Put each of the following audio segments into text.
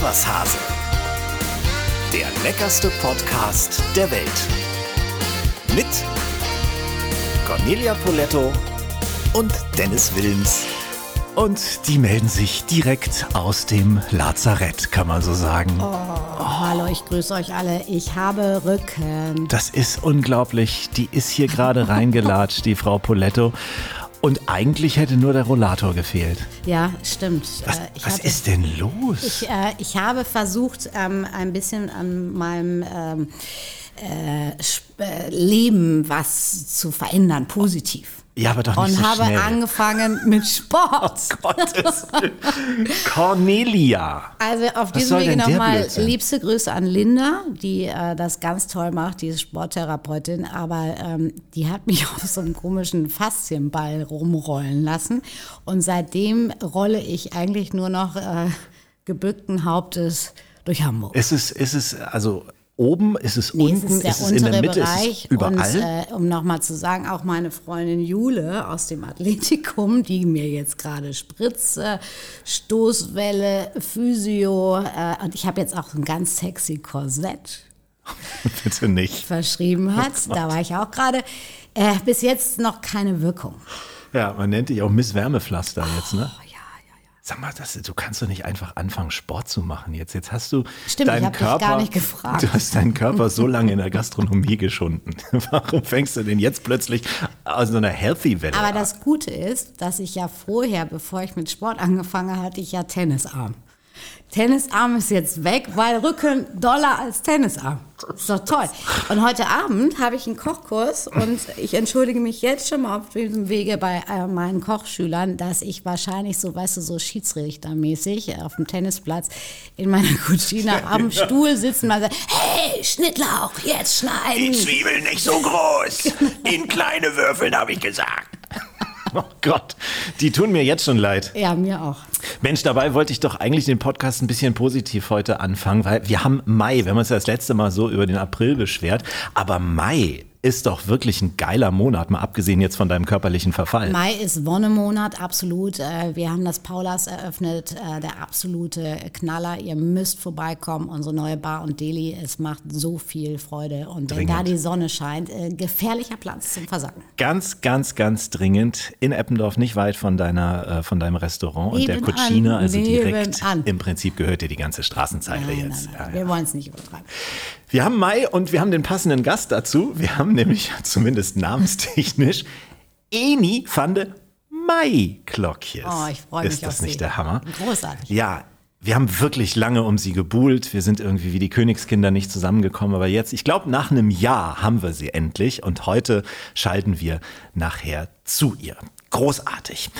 Was Hase. Der leckerste Podcast der Welt. Mit Cornelia Poletto und Dennis Wilms. Und die melden sich direkt aus dem Lazarett, kann man so sagen. Oh, hallo, ich grüße euch alle. Ich habe Rücken. Das ist unglaublich. Die ist hier gerade reingelatscht, die Frau Poletto. Und eigentlich hätte nur der Rollator gefehlt. Ja, stimmt. Was, Äh, was hatte- ist denn los? Ich, äh, ich habe versucht, ähm, ein bisschen an meinem ähm, äh, äh, Leben was zu verändern, positiv. Ja, aber doch nicht Und so habe schnell. angefangen mit Sport. Gottes Willen. Cornelia. Also auf Was diesem Wege nochmal liebste Grüße an Linda, die äh, das ganz toll macht, die ist Sporttherapeutin, aber ähm, die hat mich auf so einem komischen Faszienball rumrollen lassen und seitdem rolle ich eigentlich nur noch äh, gebückten Hauptes durch Hamburg. Ist es, ist es, also oben, ist es Nee, unten, es ist der ist es in der untere Mitte, Bereich. ist es überall? Und äh, um nochmal zu sagen, auch meine Freundin Jule aus dem Athletikum, die mir jetzt gerade Spritze, Stoßwelle, Physio äh, und ich habe jetzt auch ein ganz sexy Korsett Bitte nicht. verschrieben hat. da war ich auch gerade. Äh, bis jetzt noch keine Wirkung. Ja, man nennt dich auch Miss Wärmepflaster jetzt, ne? Oh. Sag mal, das, du kannst doch nicht einfach anfangen, Sport zu machen jetzt. Jetzt hast du Stimmt, deinen Körper. gar nicht gefragt. Du hast deinen Körper so lange in der Gastronomie geschunden. Warum fängst du denn jetzt plötzlich aus so einer Healthy-Welle Aber an? das Gute ist, dass ich ja vorher, bevor ich mit Sport angefangen habe, hatte ich ja Tennisarm. Tennisarm ist jetzt weg, weil Rücken doller als Tennisarm. Ist doch toll. Und heute Abend habe ich einen Kochkurs und ich entschuldige mich jetzt schon mal auf diesem Wege bei äh, meinen Kochschülern, dass ich wahrscheinlich so, weißt du, so Schiedsrichtermäßig auf dem Tennisplatz in meiner Cucina am Stuhl sitzen und sage, hey, Schnittlauch, jetzt schneiden. Zwiebeln nicht so groß. In kleine Würfeln, habe ich gesagt. Oh Gott, die tun mir jetzt schon leid. Ja, mir auch. Mensch, dabei wollte ich doch eigentlich den Podcast ein bisschen positiv heute anfangen, weil wir haben Mai. Wir haben uns ja das letzte Mal so über den April beschwert. Aber Mai ist doch wirklich ein geiler Monat, mal abgesehen jetzt von deinem körperlichen Verfall. Mai ist Wonnemonat, absolut. Äh, Wir haben das Paulas eröffnet, äh, der absolute Knaller. Ihr müsst vorbeikommen, unsere neue Bar und Deli. Es macht so viel Freude. Und wenn Dringend. da die Sonne scheint, äh, gefährlicher Platz zum Versacken. Ganz, ganz, ganz dringend in Eppendorf, nicht weit von deiner, von deinem Restaurant und der Nebenan, Cucina, also direkt. nebenan. Im Prinzip gehört dir die ganze Straßenzeile Nein, jetzt. nein, Ja, nein, ja. wir wollen es nicht übertreiben. Wir haben Mai und wir haben den passenden Gast dazu. Wir haben nämlich, zumindest namenstechnisch, Eni van de Mai-Klokjes. Oh, ich freue mich Ist das nicht Sie. der Hammer? Großartig. Ja, wir haben wirklich lange um sie gebuhlt. Wir sind irgendwie wie die Königskinder nicht zusammengekommen. Aber jetzt, ich glaube, nach einem Jahr haben wir sie endlich. Und heute schalten wir nachher zu ihr. Großartig.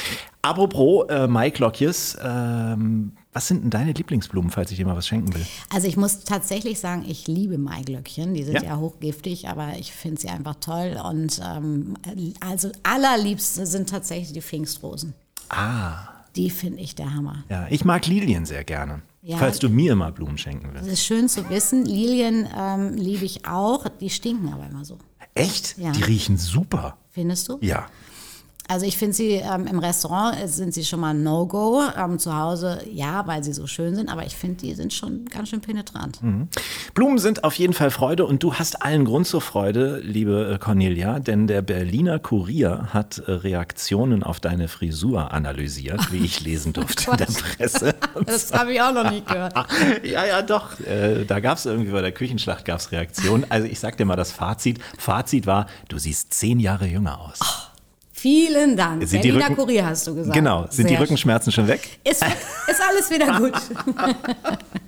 Apropos äh, Maiklokjes, ähm, was sind denn deine Lieblingsblumen, falls ich dir mal was schenken will? Also ich muss tatsächlich sagen, ich liebe Maiglöckchen. Die sind Ja. ja, hochgiftig, aber ich finde sie einfach toll. Und ähm, also allerliebste sind tatsächlich die Pfingstrosen. Ah, Die finde ich der Hammer. ja, ich mag Lilien sehr gerne. Ja. Falls du mir mal Blumen schenken willst. Das ist schön zu wissen. Lilien ähm, liebe ich auch. Die stinken aber immer so. Echt? Ja. Die riechen super. Findest du? Ja. Also ich finde sie ähm, im Restaurant äh, sind sie schon mal No-Go. Ähm, zu Hause ja, weil sie so schön sind. Aber ich finde, die sind schon ganz schön penetrant. Blumen sind auf jeden Fall Freude und du hast allen Grund zur Freude, liebe äh, Cornelia, denn der Berliner Kurier hat äh, Reaktionen auf deine Frisur analysiert, wie ich lesen durfte in der Presse. Das habe ich auch noch nicht gehört. ja, ja, doch. Äh, da gab es irgendwie bei der Küchenschlacht gab's Reaktionen. Also ich sag dir mal das Fazit. Fazit war, du siehst zehn Jahre jünger aus. Vielen Dank. Sind die Berliner Rücken- Kurier hast du gesagt. genau. Sind die Sehr Rückenschmerzen schon weg? Ist, ist alles wieder gut.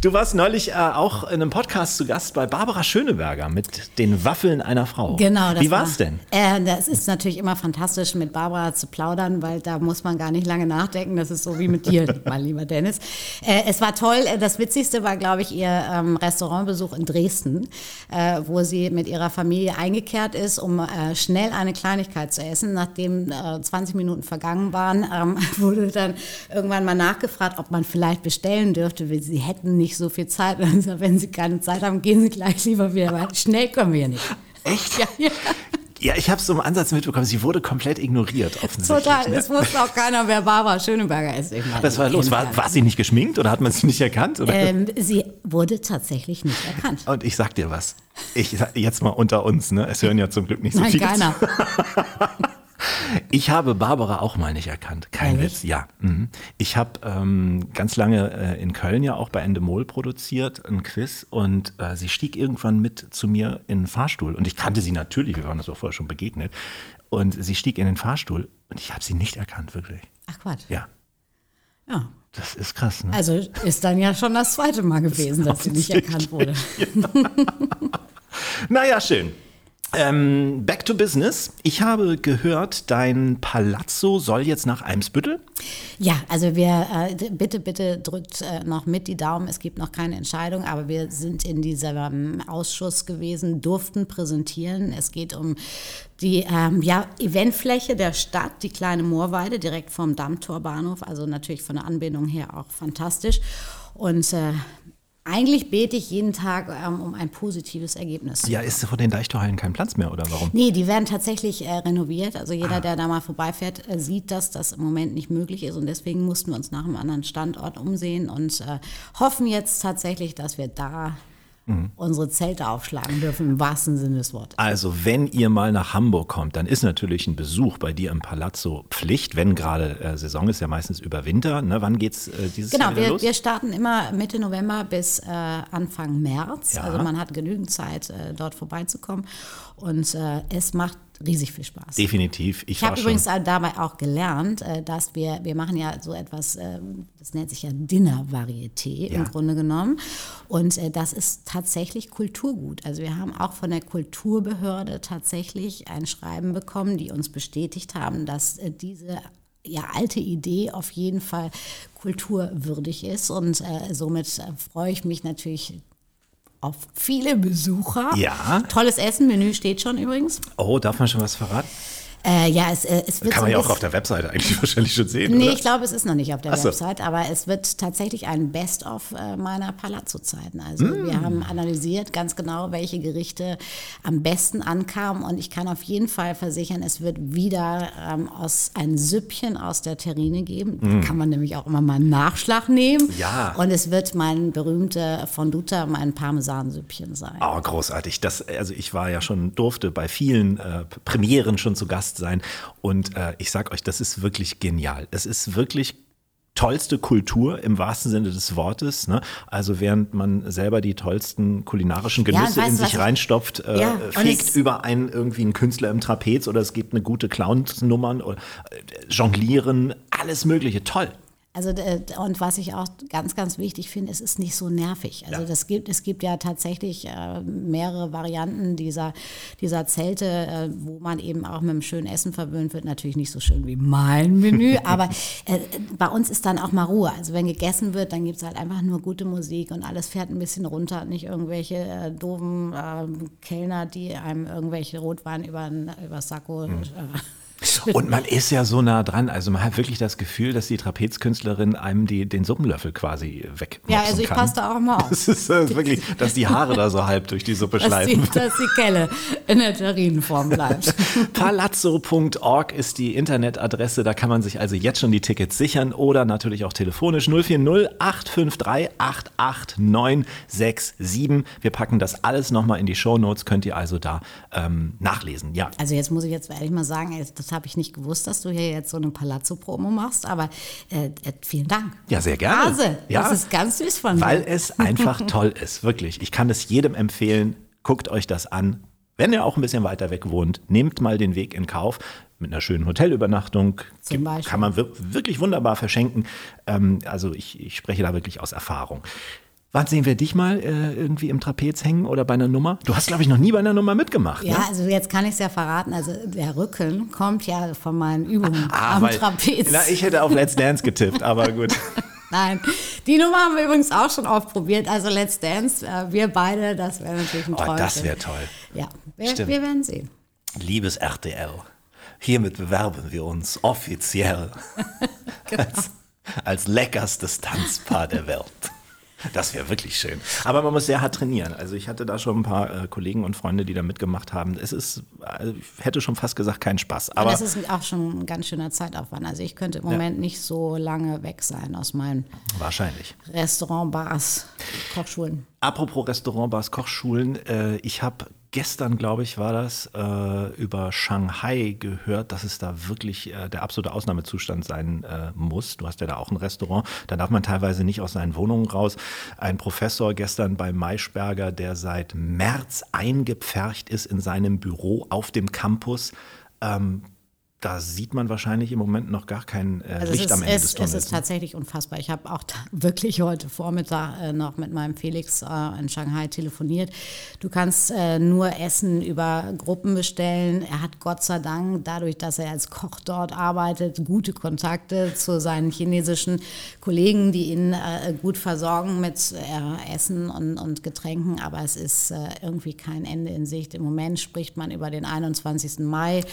Du warst neulich äh, auch in einem Podcast zu Gast bei Barbara Schöneberger mit den Waffeln einer Frau. Genau. Das Wie war's war, denn? Äh, das ist natürlich immer fantastisch, mit Barbara zu plaudern, weil da muss man gar nicht lange nachdenken. Das ist so wie mit dir, mein lieber Dennis. Äh, es war toll. Äh, Das Witzigste war, glaube ich, ihr ähm, Restaurantbesuch in Dresden, äh, wo sie mit ihrer Familie eingekehrt ist, um äh, schnell eine Kleinigkeit zu essen. Nachdem äh, 20 Minuten vergangen waren, ähm, wurde dann irgendwann mal nachgefragt, ob man vielleicht bestellen dürfte, weil sie hätten nicht so viel Zeit. Sagt, wenn sie keine Zeit haben, gehen sie gleich lieber wieder, weil schnell können wir ja nicht. Echt? Ja, ja. Ja, ich habe es so im Ansatz mitbekommen. Sie wurde komplett ignoriert, offensichtlich. Total, ne? es wusste auch keiner, wer Barbara Schöneberger ist. Was war los? War, war sie nicht geschminkt oder hat man sie nicht erkannt? Ähm, sie wurde tatsächlich nicht erkannt. Und ich sag dir was. Ich jetzt mal unter uns, ne? Es hören ja zum Glück nicht so Nein, viele. keiner. Ich habe Barbara auch mal nicht erkannt. Kein Ehrlich? Witz, ja. Mhm. Ich habe ähm, ganz lange äh, in Köln ja auch bei Endemol produziert, ein Quiz. Und äh, sie stieg irgendwann mit zu mir in den Fahrstuhl. Und ich kannte sie natürlich, wir waren das auch vorher schon begegnet. Und sie stieg in den Fahrstuhl und ich habe sie nicht erkannt, wirklich. Ach Quatsch. Ja, Ja. das ist krass, ne? Also ist dann ja schon das zweite Mal gewesen, dass sie nicht erkannt wurde. Naja, schön. Ähm, back to business. Ich habe gehört, dein Palazzo soll jetzt nach Eimsbüttel. Ja, also wir, äh, bitte, bitte drückt äh, noch mit die Daumen. Es gibt noch keine Entscheidung, aber wir sind in diesem Ausschuss gewesen, durften präsentieren. Es geht um die ähm, ja, Eventfläche der Stadt, die kleine Moorweide, direkt vom Dammtorbahnhof. Also natürlich von der Anbindung her auch fantastisch. Und äh, eigentlich bete ich jeden Tag ähm, um ein positives Ergebnis. Ja, ist vor den Deichtorhallen kein Platz mehr oder warum? Nee, die werden tatsächlich äh, renoviert. Also jeder, der da mal vorbeifährt, äh, sieht, dass das im Moment nicht möglich ist. Und deswegen mussten wir uns nach einem anderen Standort umsehen und äh, hoffen jetzt tatsächlich, dass wir da unsere Zelte aufschlagen dürfen, im wahrsten Sinne des Wortes. Also, wenn ihr mal nach Hamburg kommt, dann ist natürlich ein Besuch bei dir im Palazzo Pflicht, wenn gerade äh, Saison ist, ja meistens über Winter. Ne? Wann geht's äh, dieses Genau, Jahr wir, los? wir starten immer Mitte November bis äh, Anfang März. Ja. Also man hat genügend Zeit, äh, dort vorbeizukommen. Und äh, es macht riesig viel Spaß. Definitiv. Ich, Ich habe übrigens dabei auch gelernt, äh, dass wir, wir machen ja so etwas, ähm, das nennt sich ja Dinner-Varieté Ja. im Grunde genommen. Und äh, das ist tatsächlich Kulturgut. Also wir haben auch von der Kulturbehörde tatsächlich ein Schreiben bekommen, die uns bestätigt haben, dass äh, diese ja, alte Idee auf jeden Fall kulturwürdig ist. Und äh, somit äh, freue ich mich natürlich auf viele Besucher. Ja. Tolles Essen, Menü steht schon übrigens. Oh, darf man schon was verraten? Äh, ja, es, äh, es wird Kann man ja auch auf der Webseite eigentlich wahrscheinlich schon sehen, Nee, oder? ich glaube, es ist noch nicht auf der so. Website, aber es wird tatsächlich ein Best-of äh, meiner Palazzo-Zeiten. Also Mm. wir haben analysiert ganz genau, welche Gerichte am besten ankamen und ich kann auf jeden Fall versichern, es wird wieder ähm, aus ein Süppchen aus der Terrine geben. Da kann man nämlich auch immer mal einen Nachschlag nehmen. Mm. Ja. Und es wird mein berühmter Fonduta, mein Parmesansüppchen sein. Oh, großartig. Das, also ich war ja schon, durfte bei vielen äh, Premieren schon zu Gast sein. Und äh, ich sag euch, das ist wirklich genial. Es ist wirklich tollste Kultur im wahrsten Sinne des Wortes. Ne? Also während man selber die tollsten kulinarischen Ja, Genüsse weißt in sich ich- reinstopft, äh, Ja, es- über einen irgendwie einen Künstler im Trapez oder es gibt eine gute Clownsnummern oder äh, Jonglieren, alles mögliche. Toll. Also und was ich auch ganz, ganz wichtig finde, es ist nicht so nervig. Also Ja. das gibt, es gibt ja tatsächlich äh, mehrere Varianten dieser, dieser Zelte, äh, wo man eben auch mit einem schönen Essen verwöhnt wird. Natürlich nicht so schön wie mein Menü, aber äh, bei uns ist dann auch mal Ruhe. Also wenn gegessen wird, dann gibt es halt einfach nur gute Musik und alles fährt ein bisschen runter. Nicht irgendwelche äh, doofen äh, Kellner, die einem irgendwelche Rotwein über über Sakko. Mhm. Äh, Und man ist ja so nah dran. Also man hat wirklich das Gefühl, dass die Trapezkünstlerin einem die, den Suppenlöffel quasi weg. ja, also ich kann. passe da auch mal auf. Das ist äh, wirklich, dass die Haare da so halb durch die Suppe dass die, schleifen. dass die Kelle in der Terrinenform bleibt. Palazzo.org ist die Internetadresse. Da kann man sich also jetzt schon die Tickets sichern oder natürlich auch telefonisch 040 853 88967. Wir packen das alles nochmal in die Shownotes. Könnt ihr also da ähm, nachlesen. Ja. Also jetzt muss ich jetzt ehrlich mal sagen, ey, das habe ich nicht gewusst, dass du hier jetzt so eine Palazzo-Promo machst, aber äh, äh, vielen Dank. Ja, sehr gerne. Hase, Ja. das ist ganz süß von dir. Weil es einfach toll ist, wirklich. Ich kann es jedem empfehlen. Guckt euch das an. Wenn ihr auch ein bisschen weiter weg wohnt, nehmt mal den Weg in Kauf. Mit einer schönen Hotelübernachtung Zum Beispiel. kann man wir- wirklich wunderbar verschenken. Ähm, also ich, ich spreche da wirklich aus Erfahrung. Wann sehen wir dich mal äh, irgendwie im Trapez hängen oder bei einer Nummer? Du hast, glaube ich, noch nie bei einer Nummer mitgemacht. ja, Ne? also jetzt kann ich es ja verraten. Also der Rücken kommt ja von meinen Übungen am Ah, weil- Trapez. Na, ich hätte auf Let's Dance getippt, aber gut. Nein, die Nummer haben wir übrigens auch schon oft probiert. Also Let's Dance, äh, wir beide, das wäre natürlich ein Oh, Träumchen. das wäre toll. Ja, wir, Stimmt. wir werden sehen. Liebes RTL, hiermit bewerben wir uns offiziell Genau. als, als leckerstes Tanzpaar der Welt. Das wäre wirklich schön. Aber man muss sehr hart trainieren. Also ich hatte da schon ein paar äh, Kollegen und Freunde, die da mitgemacht haben. Es ist, also ich hätte schon fast gesagt, kein Spaß. Aber das ist auch schon ein ganz schöner Zeitaufwand. Also ich könnte im Moment nicht so lange weg sein aus meinen wahrscheinlich. Restaurant, Bars, Kochschulen. Apropos Restaurant, Bars, Kochschulen. Äh, ich habe gestern, glaube ich, war das, äh, über Shanghai gehört, dass es da wirklich äh, der absolute Ausnahmezustand sein äh, muss. Du hast ja da auch ein Restaurant, da darf man teilweise nicht aus seinen Wohnungen raus. Ein Professor gestern bei Maischberger, der seit März eingepfercht ist in seinem Büro auf dem Campus, ähm, da sieht man wahrscheinlich im Moment noch gar kein äh, Also Licht es am ist, Ende es, des Tunnels. es ist ne? tatsächlich unfassbar. Ich habe auch wirklich heute Vormittag äh, noch mit meinem Felix äh, in Shanghai telefoniert. Du kannst äh, nur Essen über Gruppen bestellen. Er hat Gott sei Dank, dadurch, dass er als Koch dort arbeitet, gute Kontakte zu seinen chinesischen Kollegen, die ihn äh, gut versorgen mit äh, Essen und, und Getränken. Aber es ist irgendwie kein Ende in Sicht. Im Moment spricht man über den 21. Mai.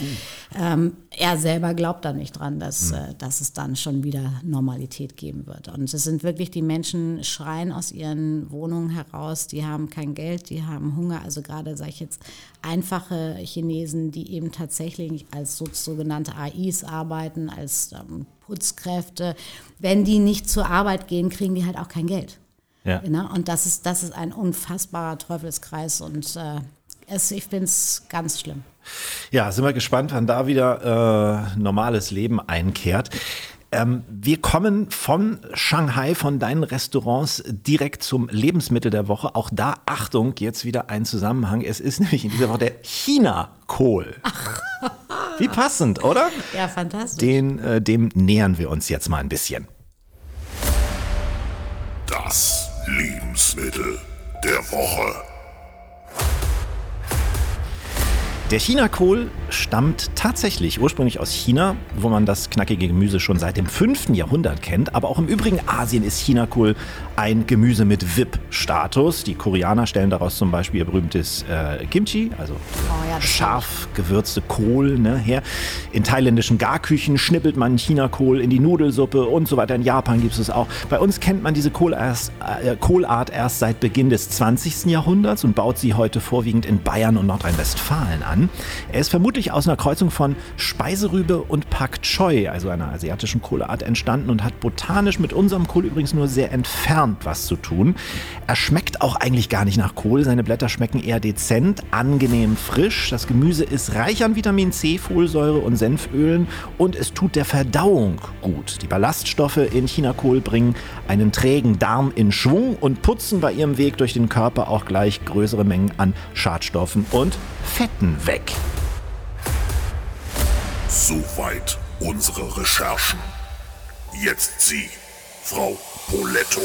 Ähm, er selber glaubt da nicht dran, dass, äh, dass es dann schon wieder Normalität geben wird. Und es sind wirklich die Menschen schreien aus ihren Wohnungen heraus, die haben kein Geld, die haben Hunger. Also gerade, sage ich jetzt, einfache Chinesen, die eben tatsächlich als so, sogenannte AIs arbeiten, als ähm, Putzkräfte. Wenn die nicht zur Arbeit gehen, kriegen die halt auch kein Geld. Ja. Ne? Und das ist, das ist ein unfassbarer Teufelskreis und äh, es, ich finde es ganz schlimm. Ja, sind wir gespannt, wann da wieder äh, normales Leben einkehrt. Ähm, wir kommen von Shanghai, von deinen Restaurants direkt zum Lebensmittel der Woche. Auch da, Achtung, jetzt wieder ein Zusammenhang. Es ist nämlich in dieser Woche der China-Kohl. Wie passend, oder? Ja, fantastisch. Den, äh, dem nähern wir uns jetzt mal ein bisschen. Das Lebensmittel der Woche. Der Chinakohl stammt tatsächlich ursprünglich aus China, wo man das knackige Gemüse schon seit dem 5. Jahrhundert kennt. Aber auch im übrigen Asien ist Chinakohl ein Gemüse mit VIP-Status. Die Koreaner stellen daraus zum Beispiel ihr berühmtes äh, Kimchi, also Oh ja, scharf gewürzte Kohl, ne, her. In thailändischen Garküchen schnippelt man Chinakohl in die Nudelsuppe und so weiter. In Japan gibt es es auch. Bei uns kennt man diese Kohl erst, äh, Kohlart erst seit Beginn des 20. Jahrhunderts und baut sie heute vorwiegend in Bayern und Nordrhein-Westfalen an. Er ist vermutlich aus einer Kreuzung von Speiserübe und Pak Choi, also einer asiatischen Kohleart, entstanden und hat botanisch mit unserem Kohl übrigens nur sehr entfernt was zu tun. Er schmeckt auch eigentlich gar nicht nach Kohl. Seine Blätter schmecken eher dezent, angenehm frisch. Das Gemüse ist reich an Vitamin C, Folsäure und Senfölen und es tut der Verdauung gut. Die Ballaststoffe in Chinakohl bringen einen trägen Darm in Schwung und putzen bei ihrem Weg durch den Körper auch gleich größere Mengen an Schadstoffen und Fetten weg. Soweit unsere Recherchen. Jetzt Sie, Frau Poletto.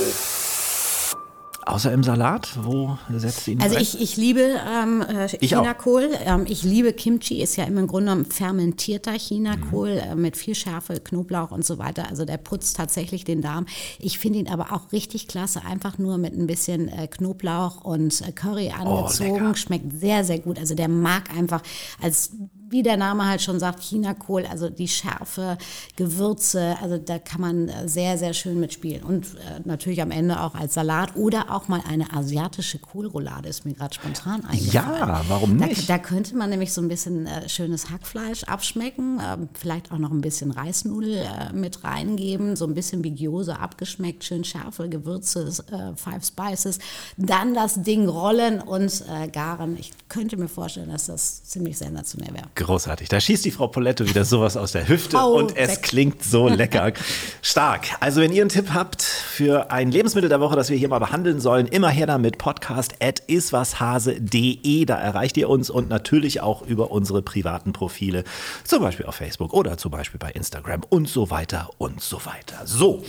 Außer im Salat, wo setzt sie ihn Also ich, ich liebe ähm, äh. Chinakohl. Ähm, ich liebe Kimchi, ist ja im Grunde genommen fermentierter Chinakohl Mhm. äh, mit viel Schärfe, Knoblauch und so weiter. Also der putzt tatsächlich den Darm. Ich finde ihn aber auch richtig klasse, einfach nur mit ein bisschen äh, Knoblauch und äh, Curry angezogen. Oh. Schmeckt sehr, sehr gut. Also der mag einfach als wie der Name halt schon sagt, Chinakohl, also die Schärfe, Gewürze, also da kann man äh, sehr, sehr schön mitspielen. Und äh, natürlich am Ende auch als Salat oder auch mal eine asiatische Kohlroulade ist mir gerade spontan eingefallen. Ja, warum Da, nicht? da könnte man nämlich so ein bisschen äh, schönes Hackfleisch abschmecken, ähm, vielleicht auch noch ein bisschen Reisnudel mit reingeben, so ein bisschen Bigiose abgeschmeckt, schön Schärfe, Gewürze, Five Spices, dann das Ding rollen und garen. Ich könnte mir vorstellen, dass das ziemlich sensationell wäre. Großartig. Da schießt die Frau Poletto wieder sowas aus der Hüfte Au, und es weg. klingt so lecker. Stark. Also wenn ihr einen Tipp habt für ein Lebensmittel der Woche, das wir hier mal behandeln sollen, immer her damit podcast at iswashase.de. Da erreicht ihr uns und natürlich auch über unsere privaten Profile, zum Beispiel auf Facebook oder zum Beispiel bei Instagram und so weiter und so weiter. So,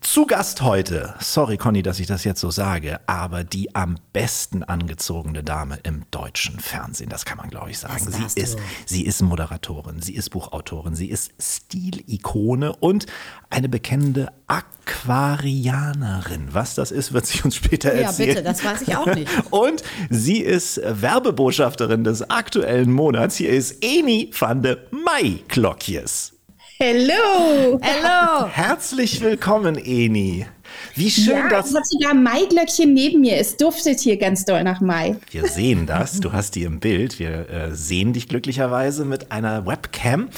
zu Gast heute, sorry Conny, dass ich das jetzt so sage, aber die am besten angezogene Dame im deutschen Fernsehen, das kann man glaube ich sagen. Sie ist, sie ist Moderatorin, sie ist Buchautorin, sie ist Stilikone und eine bekennende Aquarianerin. Was das ist, wird sie uns später Ja, erzählen. bitte, das weiß ich auch nicht. Und sie ist Werbebotschafterin des aktuellen Monats. Hier ist Eni van de Mai-Klokjes. Hello! Hello! Herzlich willkommen, Eni. Wie schön ja, das. Ich habe sogar Maiglöckchen neben mir. Es duftet hier ganz doll nach Mai. Wir sehen das. Du hast die im Bild. Wir äh, sehen dich glücklicherweise mit einer Webcam.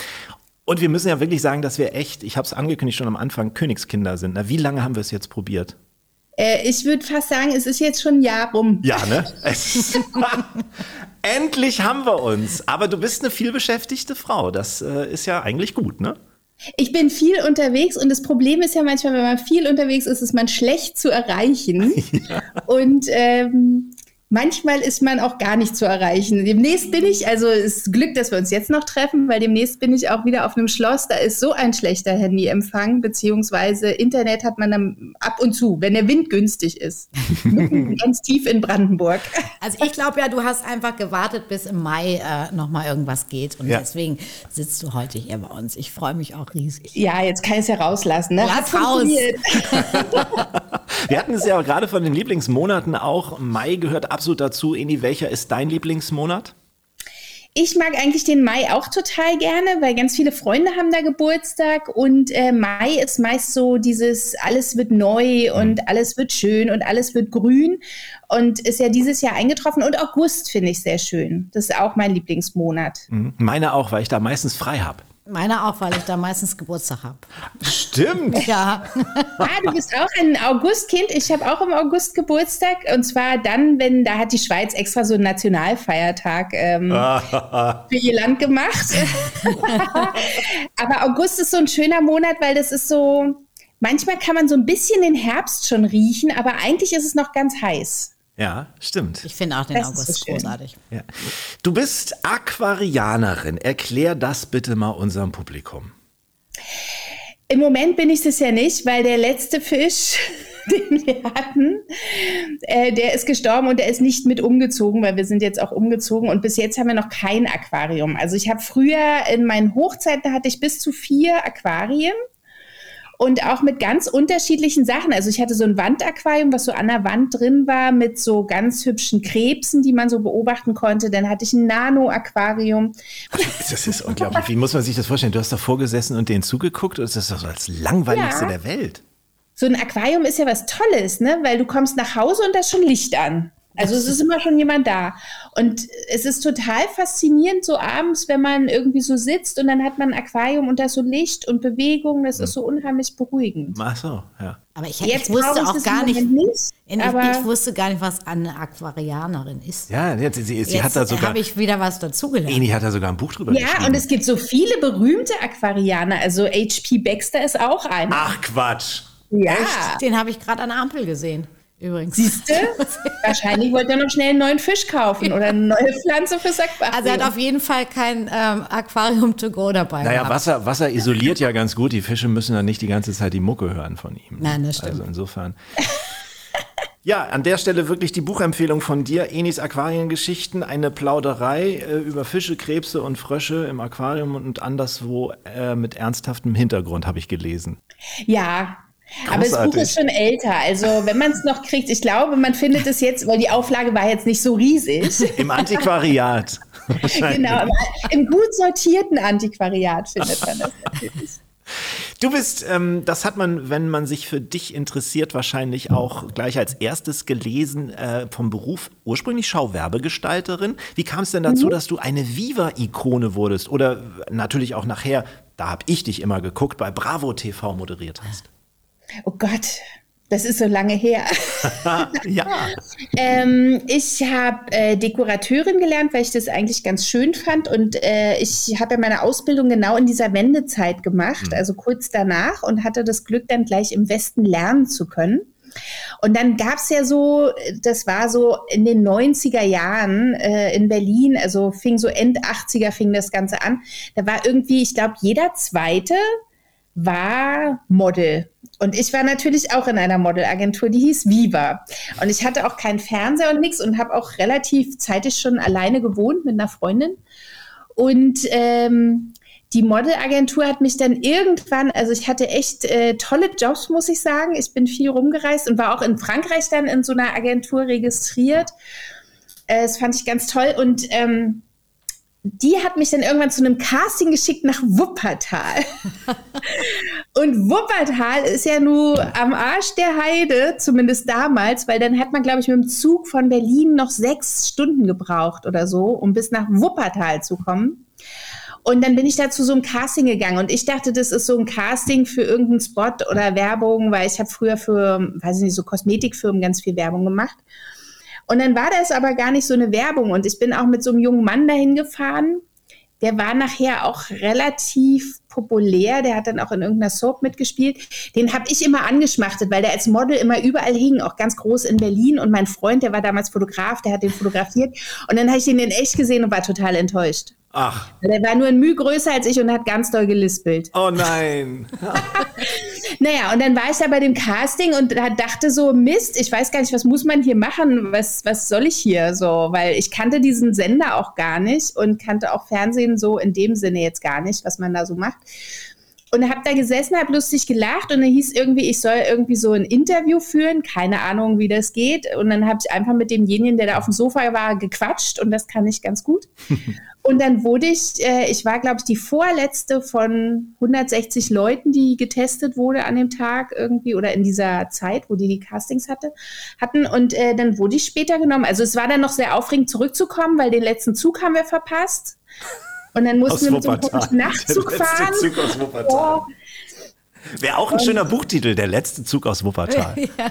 Und wir müssen ja wirklich sagen, dass wir echt, ich habe es angekündigt schon am Anfang, Königskinder sind. Na, wie lange haben wir es jetzt probiert? Äh, ich würde fast sagen, es ist jetzt schon ein Jahr rum. Ja, ne? Endlich haben wir uns. Aber du bist eine vielbeschäftigte Frau. Das äh, ist ja eigentlich gut, ne? Ich bin viel unterwegs und das Problem ist ja manchmal, wenn man viel unterwegs ist, ist man schlecht zu erreichen. Und ähm, manchmal ist man auch gar nicht zu erreichen. Demnächst bin ich, also es ist Glück, dass wir uns jetzt noch treffen, weil demnächst bin ich auch wieder auf einem Schloss. Da ist so ein schlechter Handyempfang, beziehungsweise Internet hat man dann ab und zu, wenn der Wind günstig ist. Ganz tief in Brandenburg. Also ich glaube ja, du hast einfach gewartet, bis im Mai äh, nochmal irgendwas geht. Und Ja. deswegen sitzt du heute hier bei uns. Ich freue mich auch riesig. Ja, jetzt kann ich es ja rauslassen. Ne? Lass funktioniert. Wir hatten es ja gerade von den Lieblingsmonaten auch. Mai gehört absolut dazu. Eni, welcher ist dein Lieblingsmonat? Ich mag eigentlich den Mai auch total gerne, weil ganz viele Freunde haben da Geburtstag und äh, Mai ist meist so dieses alles wird neu und alles wird schön und alles wird grün und ist ja dieses Jahr eingetroffen und August finde ich sehr schön. Das ist auch mein Lieblingsmonat. Hm, Meine auch, weil ich da meistens frei habe. Meine auch, weil ich da meistens Geburtstag habe. Stimmt. Ja, Ah, du bist auch ein Augustkind. Ich habe auch im August Geburtstag und zwar dann, wenn da hat die Schweiz extra so einen Nationalfeiertag ähm, für ihr Land gemacht. Aber August ist so ein schöner Monat, weil das ist so, manchmal kann man so ein bisschen den Herbst schon riechen, aber eigentlich ist es noch ganz heiß. Ja, stimmt. ich finde auch den Das August so großartig. Ja. Du bist Aquarianerin. Erklär das bitte mal unserem Publikum. Im Moment bin ich das ja nicht, weil der letzte Fisch, den wir hatten, äh, der ist gestorben und der ist nicht mit umgezogen, weil wir sind jetzt auch umgezogen und bis jetzt haben wir noch kein Aquarium. Also ich habe früher in meinen Hochzeiten hatte ich bis zu vier Aquarien und auch mit ganz unterschiedlichen Sachen. Also ich hatte so ein Wandaquarium, was so an der Wand drin war, mit so ganz hübschen Krebsen, die man so beobachten konnte. Dann hatte ich ein Nano-Aquarium. Das ist unglaublich. Wie muss man sich das vorstellen? Du hast davor gesessen und denen zugeguckt und das ist doch das langweiligste Ja. der Welt. So ein Aquarium ist ja was Tolles, ne? Weil du kommst nach Hause und da ist schon Licht an. Also es ist immer schon jemand da. Und es ist total faszinierend, so abends, wenn man irgendwie so sitzt und dann hat man ein Aquarium und da ist so Licht und Bewegung. Das ist so unheimlich beruhigend. Ach so, ja. Aber ich, Jetzt ich wusste ich auch gar nicht, nicht, ich, aber- ich wusste gar nicht, was eine Aquarianerin ist. Ja, jetzt, sie, sie Jetzt hat da sogar. habe ich wieder was dazugelernt. Eni hat da sogar ein Buch drüber Ja, geschrieben. und es gibt so viele berühmte Aquarianer. Also H.P. Baxter ist auch einer. Ach Quatsch. ja. Den habe ich gerade an der Ampel gesehen, übrigens. Siehste? Wahrscheinlich wollte er noch schnell einen neuen Fisch kaufen oder eine neue Pflanze fürs Aquarium. Also er hat auf jeden Fall kein ähm, Aquarium to go dabei. Naja, gehabt. Wasser, Wasser isoliert ja ganz gut. Die Fische müssen dann nicht die ganze Zeit die Mucke hören von ihm. Nein, das stimmt. Also insofern. Ja, an der Stelle wirklich die Buchempfehlung von dir, Enis Aquariengeschichten, eine Plauderei äh, über Fische, Krebse und Frösche im Aquarium und anderswo äh, mit ernsthaftem Hintergrund, habe ich gelesen. Ja. Aber das Buch ist schon älter. Also, wenn man es noch kriegt, ich glaube, man findet es jetzt, weil die Auflage war jetzt nicht so riesig. Im Antiquariat. genau, im, gut sortierten Antiquariat findet man das natürlich. Du bist, ähm, das hat man, wenn man sich für dich interessiert, wahrscheinlich auch gleich als erstes gelesen äh, vom Beruf ursprünglich Schauwerbegestalterin. Wie kam es denn dazu, dass du eine Viva-Ikone wurdest oder natürlich auch nachher, da habe ich dich immer geguckt, bei Bravo TV moderiert hast? Oh Gott, das ist so lange her. ja. Ähm, ich habe äh, Dekorateurin gelernt, weil ich das eigentlich ganz schön fand. Und äh, ich habe ja meine Ausbildung genau in dieser Wendezeit gemacht, also kurz danach, und hatte das Glück, dann gleich im Westen lernen zu können. Und dann gab es ja so, das war so in den 90er Jahren äh, in Berlin, also fing so End 80er fing das Ganze an. Da war irgendwie, ich glaube, jeder zweite war Model. Und ich war natürlich auch in einer Modelagentur, die hieß Viva. Und ich hatte auch keinen Fernseher und nichts und habe auch relativ zeitig schon alleine gewohnt mit einer Freundin. Und ähm, die Modelagentur hat mich dann irgendwann, also ich hatte echt äh, tolle Jobs, muss ich sagen. Ich bin viel rumgereist und war auch in Frankreich dann in so einer Agentur registriert. Äh, das fand ich ganz toll. Und ähm, die hat mich dann irgendwann zu einem Casting geschickt nach Wuppertal. Und Wuppertal ist ja nur am Arsch der Heide, zumindest damals, weil dann hat man, glaube ich, mit dem Zug von Berlin noch sechs Stunden gebraucht oder so, um bis nach Wuppertal zu kommen. Und dann bin ich da zu so einem Casting gegangen und ich dachte, das ist so ein Casting für irgendeinen Spot oder Werbung, weil ich habe früher für, weiß ich nicht, so Kosmetikfirmen ganz viel Werbung gemacht. Und dann war das aber gar nicht so eine Werbung und ich bin auch mit so einem jungen Mann dahin gefahren. Der war nachher auch relativ populär, der hat dann auch in irgendeiner Soap mitgespielt. Den habe ich immer angeschmachtet, weil der als Model immer überall hing, auch ganz groß in Berlin. Und mein Freund, der war damals Fotograf, der hat den fotografiert. Und dann habe ich ihn in echt gesehen und war total enttäuscht. Ach. Der war nur ein Mühe größer als ich und hat ganz doll gelispelt. Oh nein. naja, und dann war ich da bei dem Casting und dachte so, Mist, ich weiß gar nicht, was muss man hier machen? Was, was soll ich hier so? Weil ich kannte diesen Sender auch gar nicht und kannte auch Fernsehen so in dem Sinne jetzt gar nicht, was man da so macht und habe da gesessen, habe lustig gelacht und dann hieß irgendwie, ich soll irgendwie so ein Interview führen, keine Ahnung, wie das geht. Und dann habe ich einfach mit demjenigen, der da auf dem Sofa war, gequatscht und das kann ich ganz gut. und dann wurde ich, äh, ich war, glaube ich, die vorletzte von 160 Leuten, die getestet wurde an dem Tag irgendwie oder in dieser Zeit, wo die die Castings hatte, hatten. Und äh, dann wurde ich später genommen. Also es war dann noch sehr aufregend zurückzukommen, weil den letzten Zug haben wir verpasst. Und dann mussten wir mit so einem Nachtzug fahren. Zug aus Wuppertal. Oh. Wäre auch ein und schöner Buchtitel, der letzte Zug aus Wuppertal. Ja.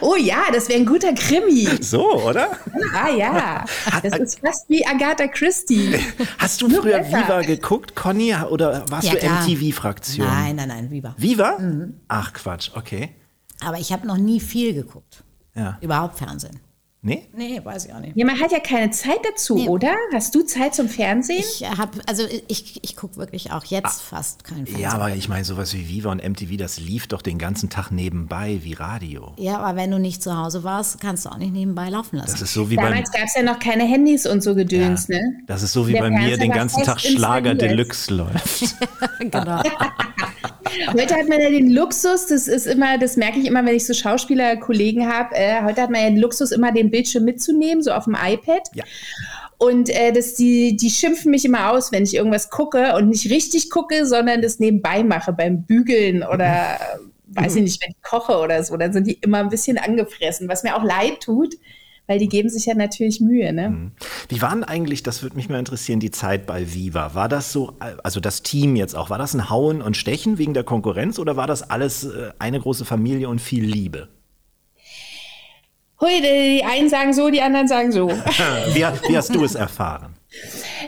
Oh ja, das wäre ein guter Krimi. So, oder? Ah ja, das ist fast wie Agatha Christie. Hast du früher besser. Viva geguckt, Conny, oder warst ja, du MTV-Fraktion? Nein, nein, nein, Viva. Viva? Mhm. Ach Quatsch, okay. Aber ich habe noch nie viel geguckt. Ja. Überhaupt Fernsehen. Nee? Nee, weiß ich auch nicht. Ja, man hat ja keine Zeit dazu, nee. oder? Hast du Zeit zum Fernsehen? Ich habe, also ich, ich gucke wirklich auch jetzt ah, fast kein Fernsehen. Ja, aber ich meine, sowas wie Viva und MTV, das lief doch den ganzen Tag nebenbei wie Radio. Ja, aber wenn du nicht zu Hause warst, kannst du auch nicht nebenbei laufen lassen. Das ist so wie Damals gab es ja noch keine Handys und so Gedöns, ja, ne? Das ist so wie Der bei mir den ganzen Tag Schlager Deluxe läuft. genau. Heute hat man ja den Luxus, das ist immer, das merke ich immer, wenn ich so Schauspielerkollegen habe, äh, heute hat man ja den Luxus, immer den Bildschirm mitzunehmen, so auf dem iPad. Ja. Und äh, das, die, die schimpfen mich immer aus, wenn ich irgendwas gucke und nicht richtig gucke, sondern das nebenbei mache beim Bügeln oder mhm. weiß ich nicht, wenn ich koche oder so. Dann sind die immer ein bisschen angefressen, was mir auch leid tut, weil die geben sich ja natürlich Mühe. Ne? Mhm. Wie waren eigentlich, das würde mich mal interessieren, die Zeit bei Viva? War das so, also das Team jetzt auch, war das ein Hauen und Stechen wegen der Konkurrenz oder war das alles äh, eine große Familie und viel Liebe? Hui, die einen sagen so, die anderen sagen so. wie, wie hast du es erfahren?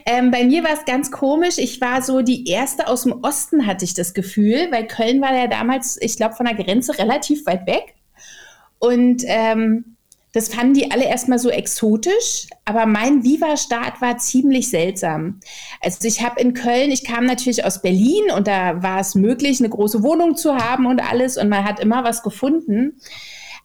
Ähm, bei mir war es ganz komisch. Ich war so die erste aus dem Osten, hatte ich das Gefühl, weil Köln war ja damals, ich glaube, von der Grenze relativ weit weg. Und ähm, das fanden die alle erstmal so exotisch, aber mein Viva-Start war ziemlich seltsam. Also ich habe in Köln, ich kam natürlich aus Berlin und da war es möglich, eine große Wohnung zu haben und alles und man hat immer was gefunden.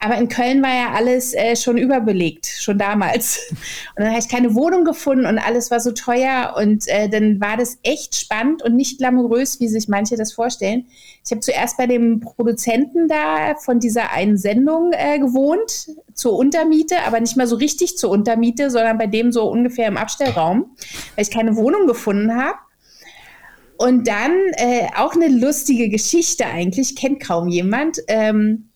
Aber in Köln war ja alles äh, schon überbelegt, schon damals. Und dann habe ich keine Wohnung gefunden und alles war so teuer. Und äh, dann war das echt spannend und nicht glamourös, wie sich manche das vorstellen. Ich habe zuerst bei dem Produzenten da von dieser einen Sendung äh, gewohnt, zur Untermiete, aber nicht mal so richtig zur Untermiete, sondern bei dem so ungefähr im Abstellraum, weil ich keine Wohnung gefunden habe. Und dann äh, auch eine lustige Geschichte eigentlich, kennt kaum jemand. Ähm,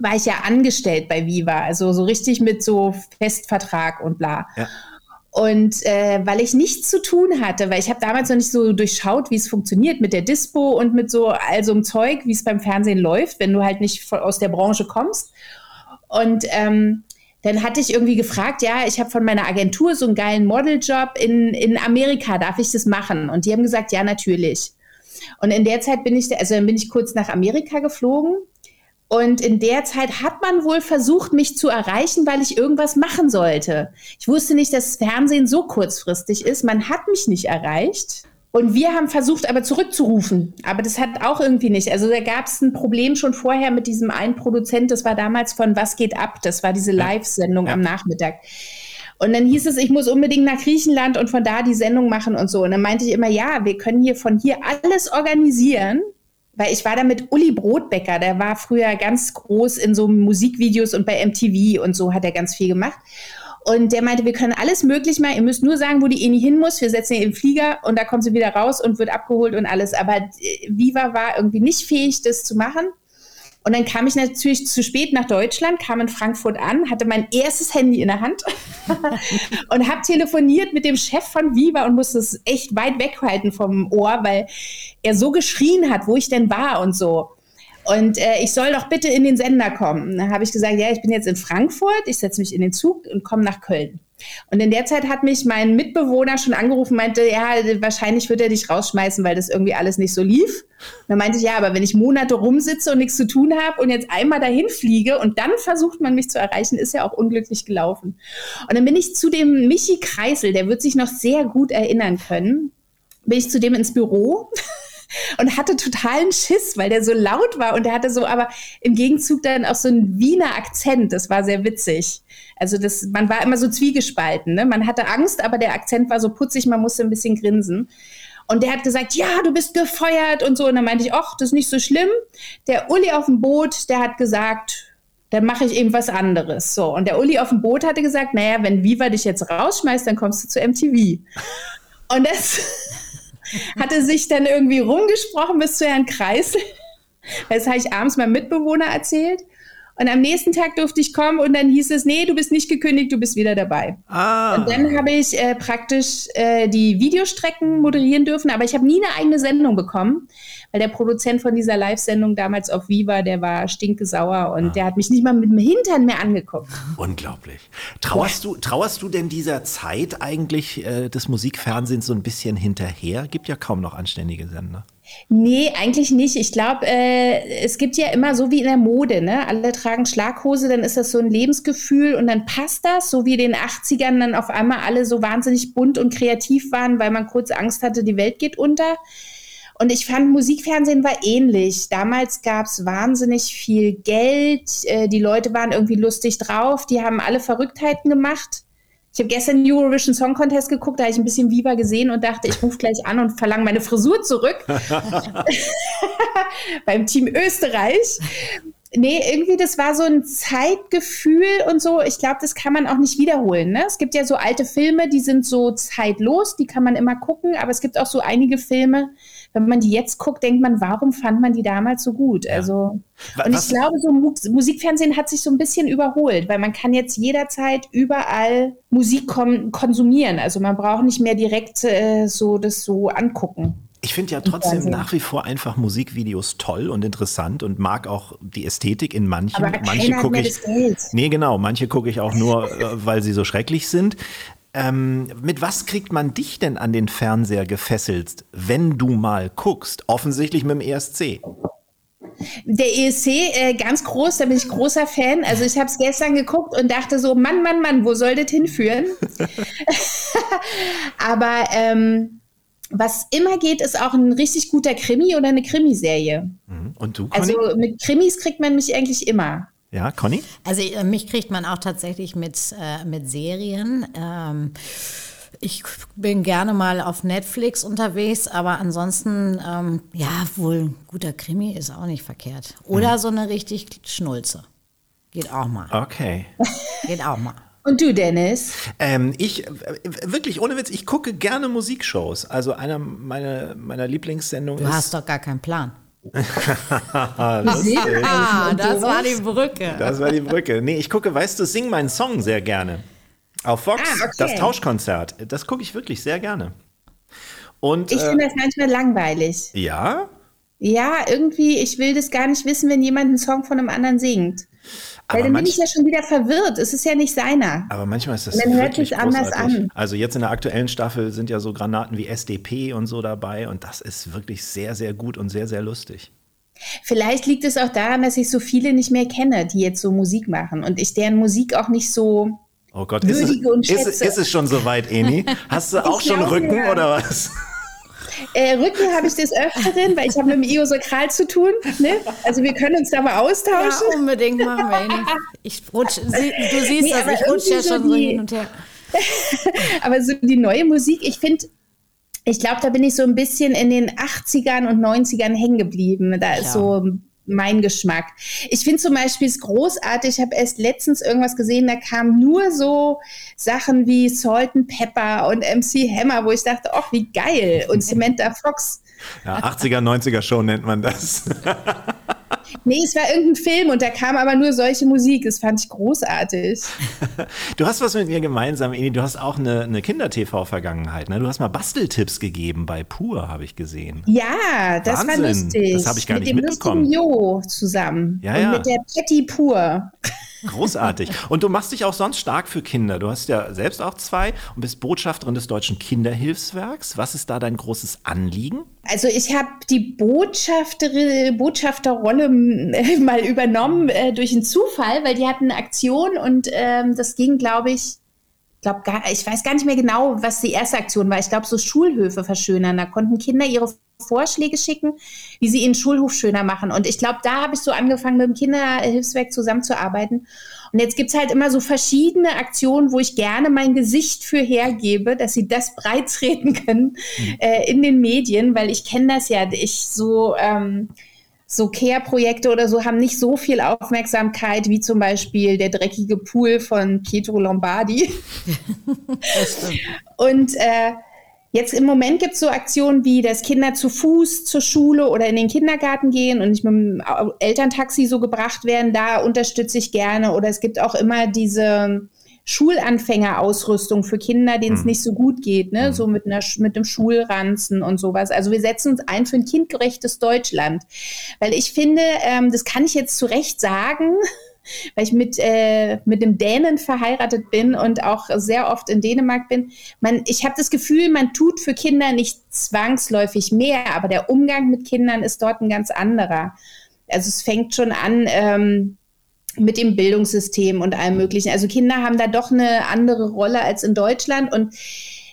war ich ja angestellt bei Viva, also so richtig mit so Festvertrag und bla. Ja. Und äh, weil ich nichts zu tun hatte, weil ich habe damals noch nicht so durchschaut, wie es funktioniert mit der Dispo und mit so all so einem Zeug, wie es beim Fernsehen läuft, wenn du halt nicht aus der Branche kommst. Und ähm, dann hatte ich irgendwie gefragt, ja, ich habe von meiner Agentur so einen geilen Modeljob in, in Amerika, darf ich das machen? Und die haben gesagt, ja, natürlich. Und in der Zeit bin ich, also dann bin ich kurz nach Amerika geflogen und in der Zeit hat man wohl versucht, mich zu erreichen, weil ich irgendwas machen sollte. Ich wusste nicht, dass Fernsehen so kurzfristig ist. Man hat mich nicht erreicht. Und wir haben versucht, aber zurückzurufen. Aber das hat auch irgendwie nicht. Also da gab es ein Problem schon vorher mit diesem einen Produzent. Das war damals von Was geht ab? Das war diese Live-Sendung ja. am Nachmittag. Und dann hieß es, ich muss unbedingt nach Griechenland und von da die Sendung machen und so. Und dann meinte ich immer, ja, wir können hier von hier alles organisieren weil ich war da mit Uli Brotbecker, der war früher ganz groß in so Musikvideos und bei MTV und so hat er ganz viel gemacht. Und der meinte, wir können alles möglich machen. Ihr müsst nur sagen, wo die Eni hin muss. Wir setzen ihr im Flieger und da kommt sie wieder raus und wird abgeholt und alles. Aber äh, Viva war irgendwie nicht fähig, das zu machen. Und dann kam ich natürlich zu spät nach Deutschland, kam in Frankfurt an, hatte mein erstes Handy in der Hand und habe telefoniert mit dem Chef von Viva und musste es echt weit weghalten vom Ohr, weil er so geschrien hat, wo ich denn war und so. Und äh, ich soll doch bitte in den Sender kommen. Dann habe ich gesagt, ja, ich bin jetzt in Frankfurt, ich setze mich in den Zug und komme nach Köln. Und in der Zeit hat mich mein Mitbewohner schon angerufen, meinte, ja, wahrscheinlich wird er dich rausschmeißen, weil das irgendwie alles nicht so lief. Dann meinte ich, ja, aber wenn ich Monate rumsitze und nichts zu tun habe und jetzt einmal dahin fliege und dann versucht man mich zu erreichen, ist ja auch unglücklich gelaufen. Und dann bin ich zu dem Michi Kreisel, der wird sich noch sehr gut erinnern können, bin ich zu dem ins Büro und hatte totalen Schiss, weil der so laut war und der hatte so aber im Gegenzug dann auch so einen Wiener Akzent. Das war sehr witzig. Also das, man war immer so zwiegespalten. Ne? Man hatte Angst, aber der Akzent war so putzig, man musste ein bisschen grinsen. Und der hat gesagt, ja, du bist gefeuert und so. Und dann meinte ich, ach, das ist nicht so schlimm. Der Uli auf dem Boot, der hat gesagt, dann mache ich eben was anderes. So. Und der Uli auf dem Boot hatte gesagt, naja, wenn Viva dich jetzt rausschmeißt, dann kommst du zu MTV. Und das hatte sich dann irgendwie rumgesprochen bis zu Herrn Kreisel. Das habe ich abends meinem Mitbewohner erzählt. Und am nächsten Tag durfte ich kommen und dann hieß es, nee, du bist nicht gekündigt, du bist wieder dabei. Ah. Und dann habe ich äh, praktisch äh, die Videostrecken moderieren dürfen, aber ich habe nie eine eigene Sendung bekommen, weil der Produzent von dieser Live-Sendung damals auf Viva, der war stinkesauer und ah. der hat mich nicht mal mit dem Hintern mehr angeguckt. Unglaublich. Trauerst, ja. du, trauerst du denn dieser Zeit eigentlich äh, des Musikfernsehens so ein bisschen hinterher? Gibt ja kaum noch anständige Sender. Nee, eigentlich nicht. Ich glaube, äh, es gibt ja immer so wie in der Mode, ne? Alle tragen Schlaghose, dann ist das so ein Lebensgefühl und dann passt das, so wie in den 80ern dann auf einmal alle so wahnsinnig bunt und kreativ waren, weil man kurz Angst hatte, die Welt geht unter. Und ich fand, Musikfernsehen war ähnlich. Damals gab es wahnsinnig viel Geld, äh, die Leute waren irgendwie lustig drauf, die haben alle Verrücktheiten gemacht. Ich habe gestern den Eurovision Song Contest geguckt, da habe ich ein bisschen Viva gesehen und dachte, ich rufe gleich an und verlange meine Frisur zurück. Beim Team Österreich. Nee, irgendwie, das war so ein Zeitgefühl und so. Ich glaube, das kann man auch nicht wiederholen. Ne? Es gibt ja so alte Filme, die sind so zeitlos, die kann man immer gucken, aber es gibt auch so einige Filme, wenn man die jetzt guckt, denkt man, warum fand man die damals so gut? Ja. Also, und ich glaube, so Musikfernsehen hat sich so ein bisschen überholt, weil man kann jetzt jederzeit überall Musik konsumieren. Also man braucht nicht mehr direkt äh, so das so angucken. Ich finde ja trotzdem nach wie vor einfach Musikvideos toll und interessant und mag auch die Ästhetik in manchen. Aber manche gucke ich. Nee, genau, manche gucke ich auch nur, äh, weil sie so schrecklich sind. Ähm, mit was kriegt man dich denn an den Fernseher gefesselt, wenn du mal guckst? Offensichtlich mit dem ESC. Der ESC, äh, ganz groß, da bin ich großer Fan. Also ich habe es gestern geguckt und dachte so, Mann, Mann, Mann, wo soll das hinführen? Aber ähm, was immer geht, ist auch ein richtig guter Krimi oder eine Krimiserie. Mhm. Und du, Conny? Also mit Krimis kriegt man mich eigentlich immer. Ja, Conny? Also äh, mich kriegt man auch tatsächlich mit, äh, mit Serien. Ähm, ich bin gerne mal auf Netflix unterwegs, aber ansonsten, ähm, ja, wohl ein guter Krimi ist auch nicht verkehrt. Oder mhm. so eine richtig Schnulze. Geht auch mal. Okay. Geht auch mal. Und du, Dennis? Ähm, ich, äh, wirklich, ohne Witz, ich gucke gerne Musikshows. Also einer meiner, meiner Lieblingssendungen ist. Du hast doch gar keinen Plan ah, das war die Brücke. Das war die Brücke. Nee, ich gucke, weißt du, Sing meinen Song sehr gerne. Auf Fox, ah, okay. das Tauschkonzert. Das gucke ich wirklich sehr gerne. Und, ich äh, finde das manchmal langweilig. Ja? Ja, irgendwie, ich will das gar nicht wissen, wenn jemand einen Song von einem anderen singt. Weil dann bin ich ja schon wieder verwirrt. Es ist ja nicht seiner. Aber manchmal ist das und dann hört sich anders an. Also jetzt in der aktuellen Staffel sind ja so Granaten wie SDP und so dabei und das ist wirklich sehr, sehr gut und sehr, sehr lustig. Vielleicht liegt es auch daran, dass ich so viele nicht mehr kenne, die jetzt so Musik machen und ich deren Musik auch nicht so Oh Gott, ist es, ist, ist es, schon soweit, Eni? Hast du auch schon Rücken ja. oder was? Äh, Rücken habe ich des Öfteren, weil ich habe mit dem Iosakral zu tun. Ne? Also wir können uns da mal austauschen. Ja, unbedingt machen wir. Ich rutsch, du siehst nee, das, ich rutsche ja schon so hin und her. aber so die neue Musik, ich finde, ich glaube, da bin ich so ein bisschen in den 80ern und 90ern hängen geblieben. Da ist ja. so mein Geschmack. Ich finde zum Beispiel es großartig, ich habe erst letztens irgendwas gesehen, da kamen nur so Sachen wie Salt and Pepper und MC Hammer, wo ich dachte, ach, wie geil. Und Samantha Fox. Ja, 80er, 90er Show nennt man das. Nee, es war irgendein Film und da kam aber nur solche Musik. Das fand ich großartig. Du hast was mit mir gemeinsam, Eni. Du hast auch eine, eine Kinder-TV-Vergangenheit. Ne? Du hast mal Basteltipps gegeben bei Pur, habe ich gesehen. Ja, das Wahnsinn. war lustig. Das habe ich gar mit nicht dem mitbekommen. lustigen Jo zusammen. Ja, und ja. mit der Patty Pur. Großartig. Und du machst dich auch sonst stark für Kinder. Du hast ja selbst auch zwei und bist Botschafterin des Deutschen Kinderhilfswerks. Was ist da dein großes Anliegen? Also ich habe die Botschafterrolle äh, mal übernommen äh, durch einen Zufall, weil die hatten eine Aktion und ähm, das ging, glaube ich, glaub, gar, ich weiß gar nicht mehr genau, was die erste Aktion war. Ich glaube, so Schulhöfe verschönern. Da konnten Kinder ihre Vorschläge schicken, wie sie ihren Schulhof schöner machen. Und ich glaube, da habe ich so angefangen, mit dem Kinderhilfswerk zusammenzuarbeiten. Und jetzt gibt's halt immer so verschiedene Aktionen, wo ich gerne mein Gesicht für hergebe, dass sie das breit treten können äh, in den Medien, weil ich kenne das ja. Ich so. Ähm, so Care-Projekte oder so haben nicht so viel Aufmerksamkeit wie zum Beispiel der dreckige Pool von Pietro Lombardi. Und äh, jetzt im Moment gibt es so Aktionen wie, dass Kinder zu Fuß zur Schule oder in den Kindergarten gehen und nicht mit dem Elterntaxi so gebracht werden. Da unterstütze ich gerne. Oder es gibt auch immer diese Schulanfängerausrüstung für Kinder, denen es nicht so gut geht, ne? so mit, einer, mit einem Schulranzen und sowas. Also wir setzen uns ein für ein kindgerechtes Deutschland. Weil ich finde, ähm, das kann ich jetzt zu Recht sagen, weil ich mit, äh, mit dem Dänen verheiratet bin und auch sehr oft in Dänemark bin. Man, ich habe das Gefühl, man tut für Kinder nicht zwangsläufig mehr, aber der Umgang mit Kindern ist dort ein ganz anderer. Also es fängt schon an ähm, mit dem Bildungssystem und allem Möglichen. Also Kinder haben da doch eine andere Rolle als in Deutschland und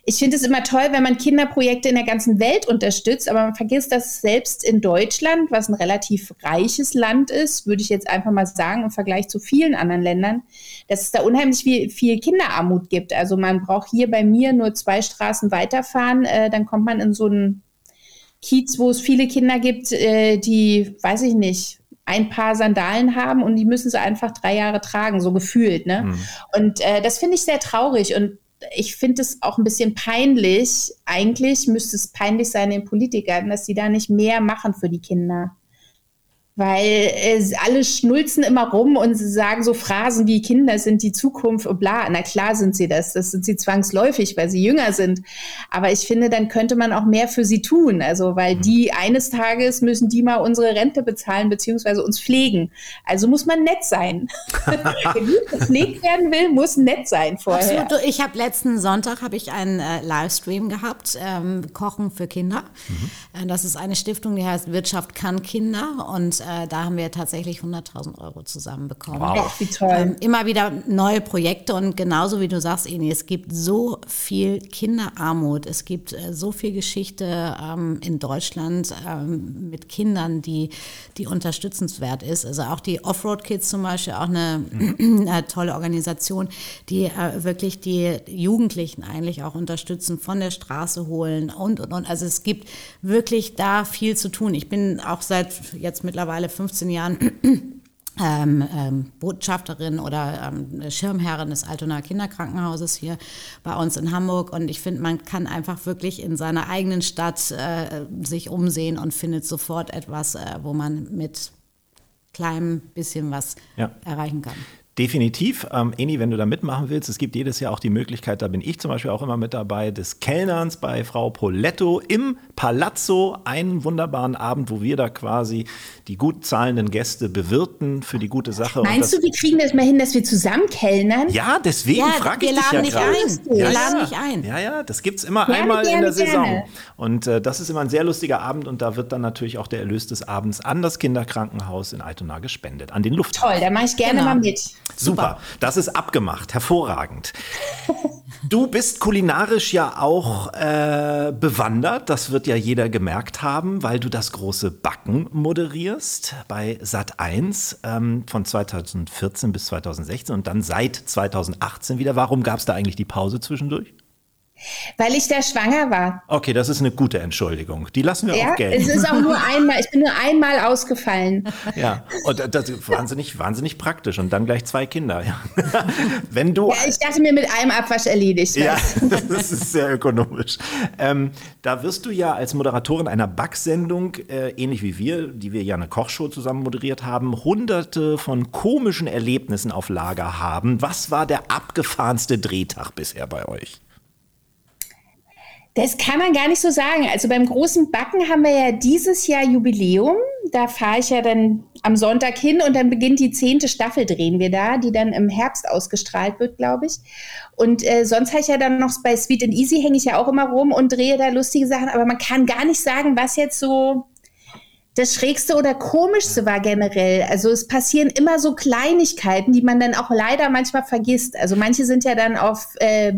ich finde es immer toll, wenn man Kinderprojekte in der ganzen Welt unterstützt, aber man vergisst, dass selbst in Deutschland, was ein relativ reiches Land ist, würde ich jetzt einfach mal sagen, im Vergleich zu vielen anderen Ländern, dass es da unheimlich viel, viel Kinderarmut gibt. Also man braucht hier bei mir nur zwei Straßen weiterfahren, äh, dann kommt man in so einen Kiez, wo es viele Kinder gibt, äh, die, weiß ich nicht, ein paar Sandalen haben und die müssen sie einfach drei Jahre tragen, so gefühlt. Ne? Und äh, das finde ich sehr traurig und ich finde es auch ein bisschen peinlich. Eigentlich müsste es peinlich sein den Politikern, dass sie da nicht mehr machen für die Kinder. Weil äh, alle schnulzen immer rum und sie sagen so Phrasen wie Kinder sind die Zukunft und bla. Na klar sind sie das. Das sind sie zwangsläufig, weil sie jünger sind. Aber ich finde, dann könnte man auch mehr für sie tun. Also, weil die eines Tages müssen die mal unsere Rente bezahlen beziehungsweise uns pflegen. Also muss man nett sein. Wer gepflegt werden will, muss nett sein vorher. Absolut. Ich habe letzten Sonntag habe ich einen äh, Livestream gehabt, ähm, Kochen für Kinder. Äh, das ist eine Stiftung, die heißt Wirtschaft kann Kinder und äh, da haben wir tatsächlich 100.000 Euro zusammenbekommen. Ach, wie toll. Ähm, immer wieder neue Projekte und genauso wie du sagst, Eni, es gibt so viel Kinderarmut, es gibt äh, so viel Geschichte ähm, in Deutschland ähm, mit Kindern, die, die unterstützenswert ist. Also auch die Offroad Kids zum Beispiel, auch eine, eine tolle Organisation, die äh, wirklich die Jugendlichen eigentlich auch unterstützen, von der Straße holen und, und, und. Also es gibt wirklich da viel zu tun. Ich bin auch seit jetzt mittlerweile 15 Jahren ähm, ähm, Botschafterin oder ähm, Schirmherrin des Altonaer Kinderkrankenhauses hier bei uns in Hamburg. Und ich finde, man kann einfach wirklich in seiner eigenen Stadt äh, sich umsehen und findet sofort etwas, äh, wo man mit kleinem bisschen was Ja. erreichen kann. Definitiv. Ähm, Eni, wenn du da mitmachen willst, es gibt jedes Jahr auch die Möglichkeit, da bin ich zum Beispiel auch immer mit dabei, des Kellnerns bei Frau Poletto im Palazzo. Einen wunderbaren Abend, wo wir da quasi die gut zahlenden Gäste bewirten für die gute Sache. Und Meinst das- du, wir kriegen das mal hin, dass wir zusammen kellnern? Ja, deswegen Ja, frage wir ich dich laden ja gerade. ein. Wir Ja, laden ja. dich ein. Ja, ja, das gibt es immer Gerne, einmal in gerne, der Saison. gerne. Und äh, das ist immer ein sehr lustiger Abend und da wird dann natürlich auch der Erlös des Abends an das Kinderkrankenhaus in Altona gespendet, an den Lufthansa. Toll, da mache ich gerne Genau. mal mit. Super, das ist abgemacht, hervorragend. Du bist kulinarisch ja auch äh, bewandert, das wird ja jeder gemerkt haben, weil du das große Backen moderierst bei Sat1 ähm, von 2014 bis 2016 und dann seit 2018 wieder. Warum gab es da eigentlich die Pause zwischendurch? Weil ich da schwanger war. Okay, das ist eine gute Entschuldigung. Die lassen wir Ja, auch gelten. es ist auch nur einmal, ich bin nur einmal ausgefallen. Ja, und das ist wahnsinnig, wahnsinnig praktisch. Und dann gleich zwei Kinder. Ja. Wenn du. Ja, ich dachte mir mit einem Abwasch erledigt. Ja, das ist sehr ökonomisch. Ähm, da wirst du ja als Moderatorin einer Backsendung, äh, ähnlich wie wir, die wir ja eine Kochshow zusammen moderiert haben, hunderte von komischen Erlebnissen auf Lager haben. Was war der abgefahrenste Drehtag bisher bei euch? Das kann man gar nicht so sagen. Also beim großen Backen haben wir ja dieses Jahr Jubiläum. Da fahre ich ja dann am Sonntag hin und dann beginnt die zehnte Staffel, drehen wir da, die dann im Herbst ausgestrahlt wird, glaube ich. Und äh, sonst habe ich ja dann noch bei Sweet and Easy hänge ich ja auch immer rum und drehe da lustige Sachen. Aber man kann gar nicht sagen, was jetzt so das Schrägste oder Komischste war generell. Also es passieren immer so Kleinigkeiten, die man dann auch leider manchmal vergisst. Also manche sind ja dann auf äh,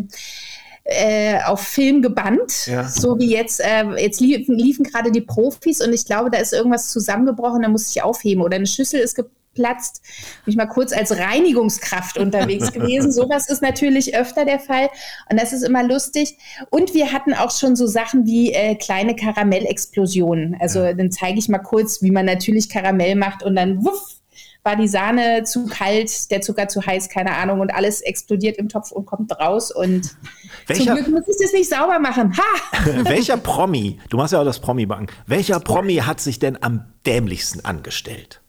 äh, auf Film gebannt, Ja. so wie jetzt, äh, jetzt liefen, liefen gerade die Profis und ich glaube, da ist irgendwas zusammengebrochen, da muss ich aufheben oder eine Schüssel ist geplatzt. Bin ich mal kurz als Reinigungskraft unterwegs gewesen. Sowas ist natürlich öfter der Fall und das ist immer lustig. Und wir hatten auch schon so Sachen wie äh, kleine Karamellexplosionen. Also dann zeige ich mal kurz, wie man natürlich Karamell macht und dann wuff, war die Sahne zu kalt, der Zucker zu heiß, keine Ahnung, und alles explodiert im Topf und kommt raus. Und Welcher- zum Glück muss ich das nicht sauber machen. Ha! Welcher Promi, du machst ja auch das Promi-Backen, welcher Promi hat sich denn am dämlichsten angestellt?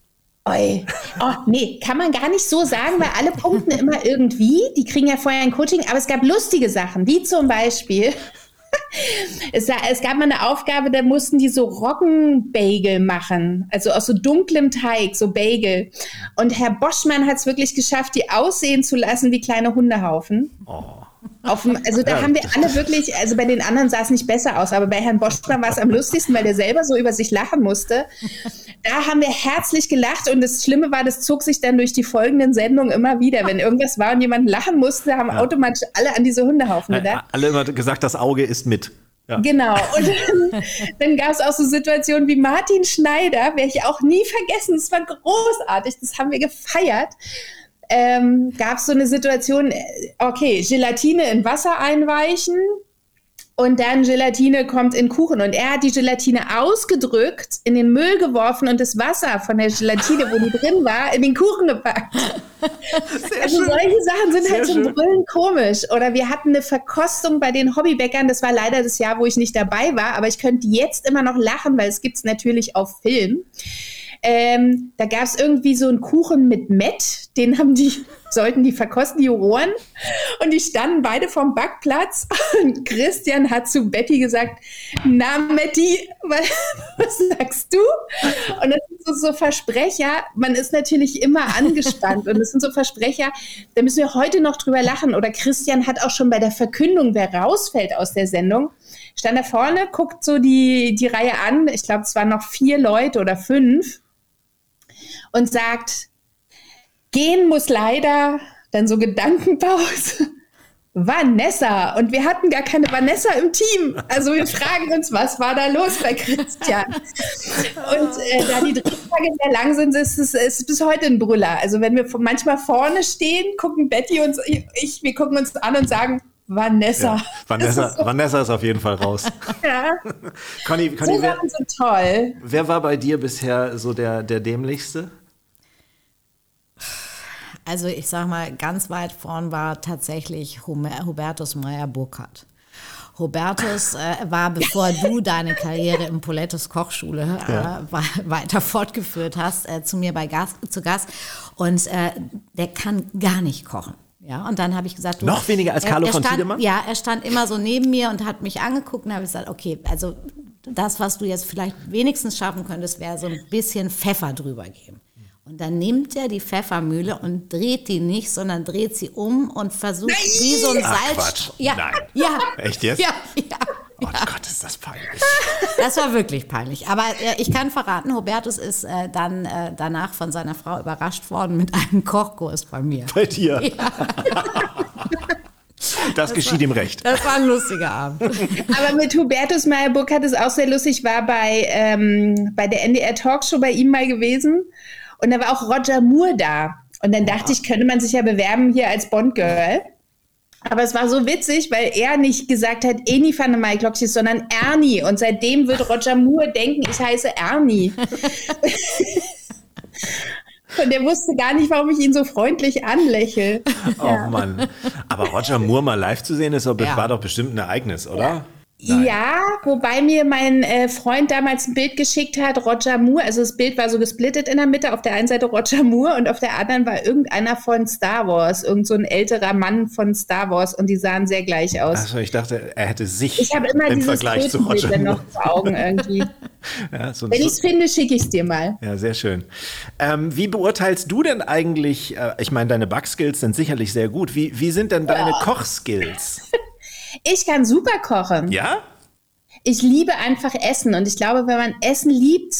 Oi. Oh, nee, kann man gar nicht so sagen, weil alle punkten immer irgendwie. Die kriegen ja vorher ein Coaching, aber es gab lustige Sachen, wie zum Beispiel. Es, es gab mal eine Aufgabe, da mussten die so Roggenbagel machen, also aus so dunklem Teig, so Bagel. Und Herr Boschmann hat es wirklich geschafft, die aussehen zu lassen wie kleine Hundehaufen. Auf also da haben wir alle wirklich, also bei den anderen sah es nicht besser aus, aber bei Herrn Boschmann war es am lustigsten, weil der selber so über sich lachen musste. Da haben wir herzlich gelacht und das Schlimme war, das zog sich dann durch die folgenden Sendungen immer wieder. Wenn irgendwas war und jemand lachen musste, haben automatisch alle an diese Hundehaufen gedacht. Alle immer gesagt, das Auge ist mit. Ja. Genau. Und dann, dann gab es auch so Situationen wie Martin Schneider, werde ich auch nie vergessen. Es war großartig, das haben wir gefeiert. Ähm, gab es so eine Situation, äh, okay, Gelatine in Wasser einweichen und dann Gelatine kommt in Kuchen. Und er hat die Gelatine ausgedrückt, in den Müll geworfen und das Wasser von der Gelatine, wo die drin war, in den Kuchen gepackt. also solche Sachen sind Sehr halt zum schön. Brüllen komisch. Oder wir hatten eine Verkostung bei den Hobbybäckern. Das war leider das Jahr, wo ich nicht dabei war, aber ich könnte jetzt immer noch lachen, weil es gibt's natürlich auf Film. Ähm, da gab es irgendwie so einen Kuchen mit Met, den haben die, sollten die verkosten, die Juroren. Und die standen beide vom Backplatz. Und Christian hat zu Betty gesagt, na Metti, was, was sagst du? Und das sind so, so Versprecher, man ist natürlich immer angespannt. Und das sind so Versprecher, da müssen wir heute noch drüber lachen. Oder Christian hat auch schon bei der Verkündung, wer rausfällt aus der Sendung, stand da vorne, guckt so die, die Reihe an. Ich glaube, es waren noch vier Leute oder fünf und sagt, gehen muss leider, dann so Gedankenpause. Vanessa. Und wir hatten gar keine Vanessa im Team. Also wir fragen uns, was war da los bei Christian? Und äh, da die Drehtage sehr lang sind, ist es ist bis heute ein Brüller. Also wenn wir manchmal vorne stehen, gucken Betty und ich, wir gucken uns an und sagen, Vanessa. Ja. Vanessa, ist so, Vanessa ist auf jeden Fall raus. ja. Conny, Conny so wer, sind toll. wer war bei dir bisher so der, der dämlichste? Also ich sag mal, ganz weit vorn war tatsächlich Hubertus Meyer Burkhardt. Hubertus äh, war, bevor du deine Karriere im Polettos Kochschule äh, wa- weiter fortgeführt hast, äh, zu mir bei Gast, zu Gast. Und äh, der kann gar nicht kochen. Ja, und dann habe ich gesagt, du, Noch weniger als Carlo er, er von stand, Tiedemann? Ja, er stand immer so neben mir und hat mich angeguckt und habe gesagt, okay, also das, was du jetzt vielleicht wenigstens schaffen könntest, wäre so ein bisschen Pfeffer drüber geben. Und dann nimmt er die Pfeffermühle und dreht die nicht, sondern dreht sie um und versucht wie so ein Ach, Salz. Quatsch. Ja, Nein. ja. Echt jetzt? Ja, ja. Oh Gott, ist das peinlich. Das war wirklich peinlich. Aber äh, ich kann verraten, Hubertus ist äh, dann äh, danach von seiner Frau überrascht worden mit einem Kochkurs bei mir. Bei dir. Das geschieht ihm recht. Das war ein lustiger Abend. Aber mit Hubertus Meyer Burkhardt ist auch sehr lustig, war bei, ähm, bei der NDR Talkshow bei ihm mal gewesen. Und da war auch Roger Moore da. Und dann dachte ich, könnte man sich ja bewerben hier als Bond-Girl. Aber es war so witzig, weil er nicht gesagt hat, Eni van der Maiklopjes, sondern Ernie. Und seitdem wird Roger Moore denken, ich heiße Ernie. Und er wusste gar nicht, warum ich ihn so freundlich anlächle. Oh Mann. Aber Roger Moore mal live zu sehen, ist doch, Ja. war doch bestimmt ein Ereignis, oder? Nein. Ja, wobei mir mein äh, Freund damals ein Bild geschickt hat, Roger Moore, also das Bild war so gesplittet in der Mitte, auf der einen Seite Roger Moore und auf der anderen war irgendeiner von Star Wars, irgend so ein älterer Mann von Star Wars und die sahen sehr gleich aus. Achso, ich dachte, er hätte sich ich habe immer im Vergleich zu Roger Moore. noch vor Augen irgendwie. Ja, so, Wenn ich es finde, schicke ich es dir mal. ja, sehr schön. Ähm, wie beurteilst du denn eigentlich, äh, ich meine, deine Backskills sind sicherlich sehr gut. Wie, wie sind denn deine Kochskills? Ich kann super kochen. Ja? Ich liebe einfach Essen und ich glaube, wenn man Essen liebt,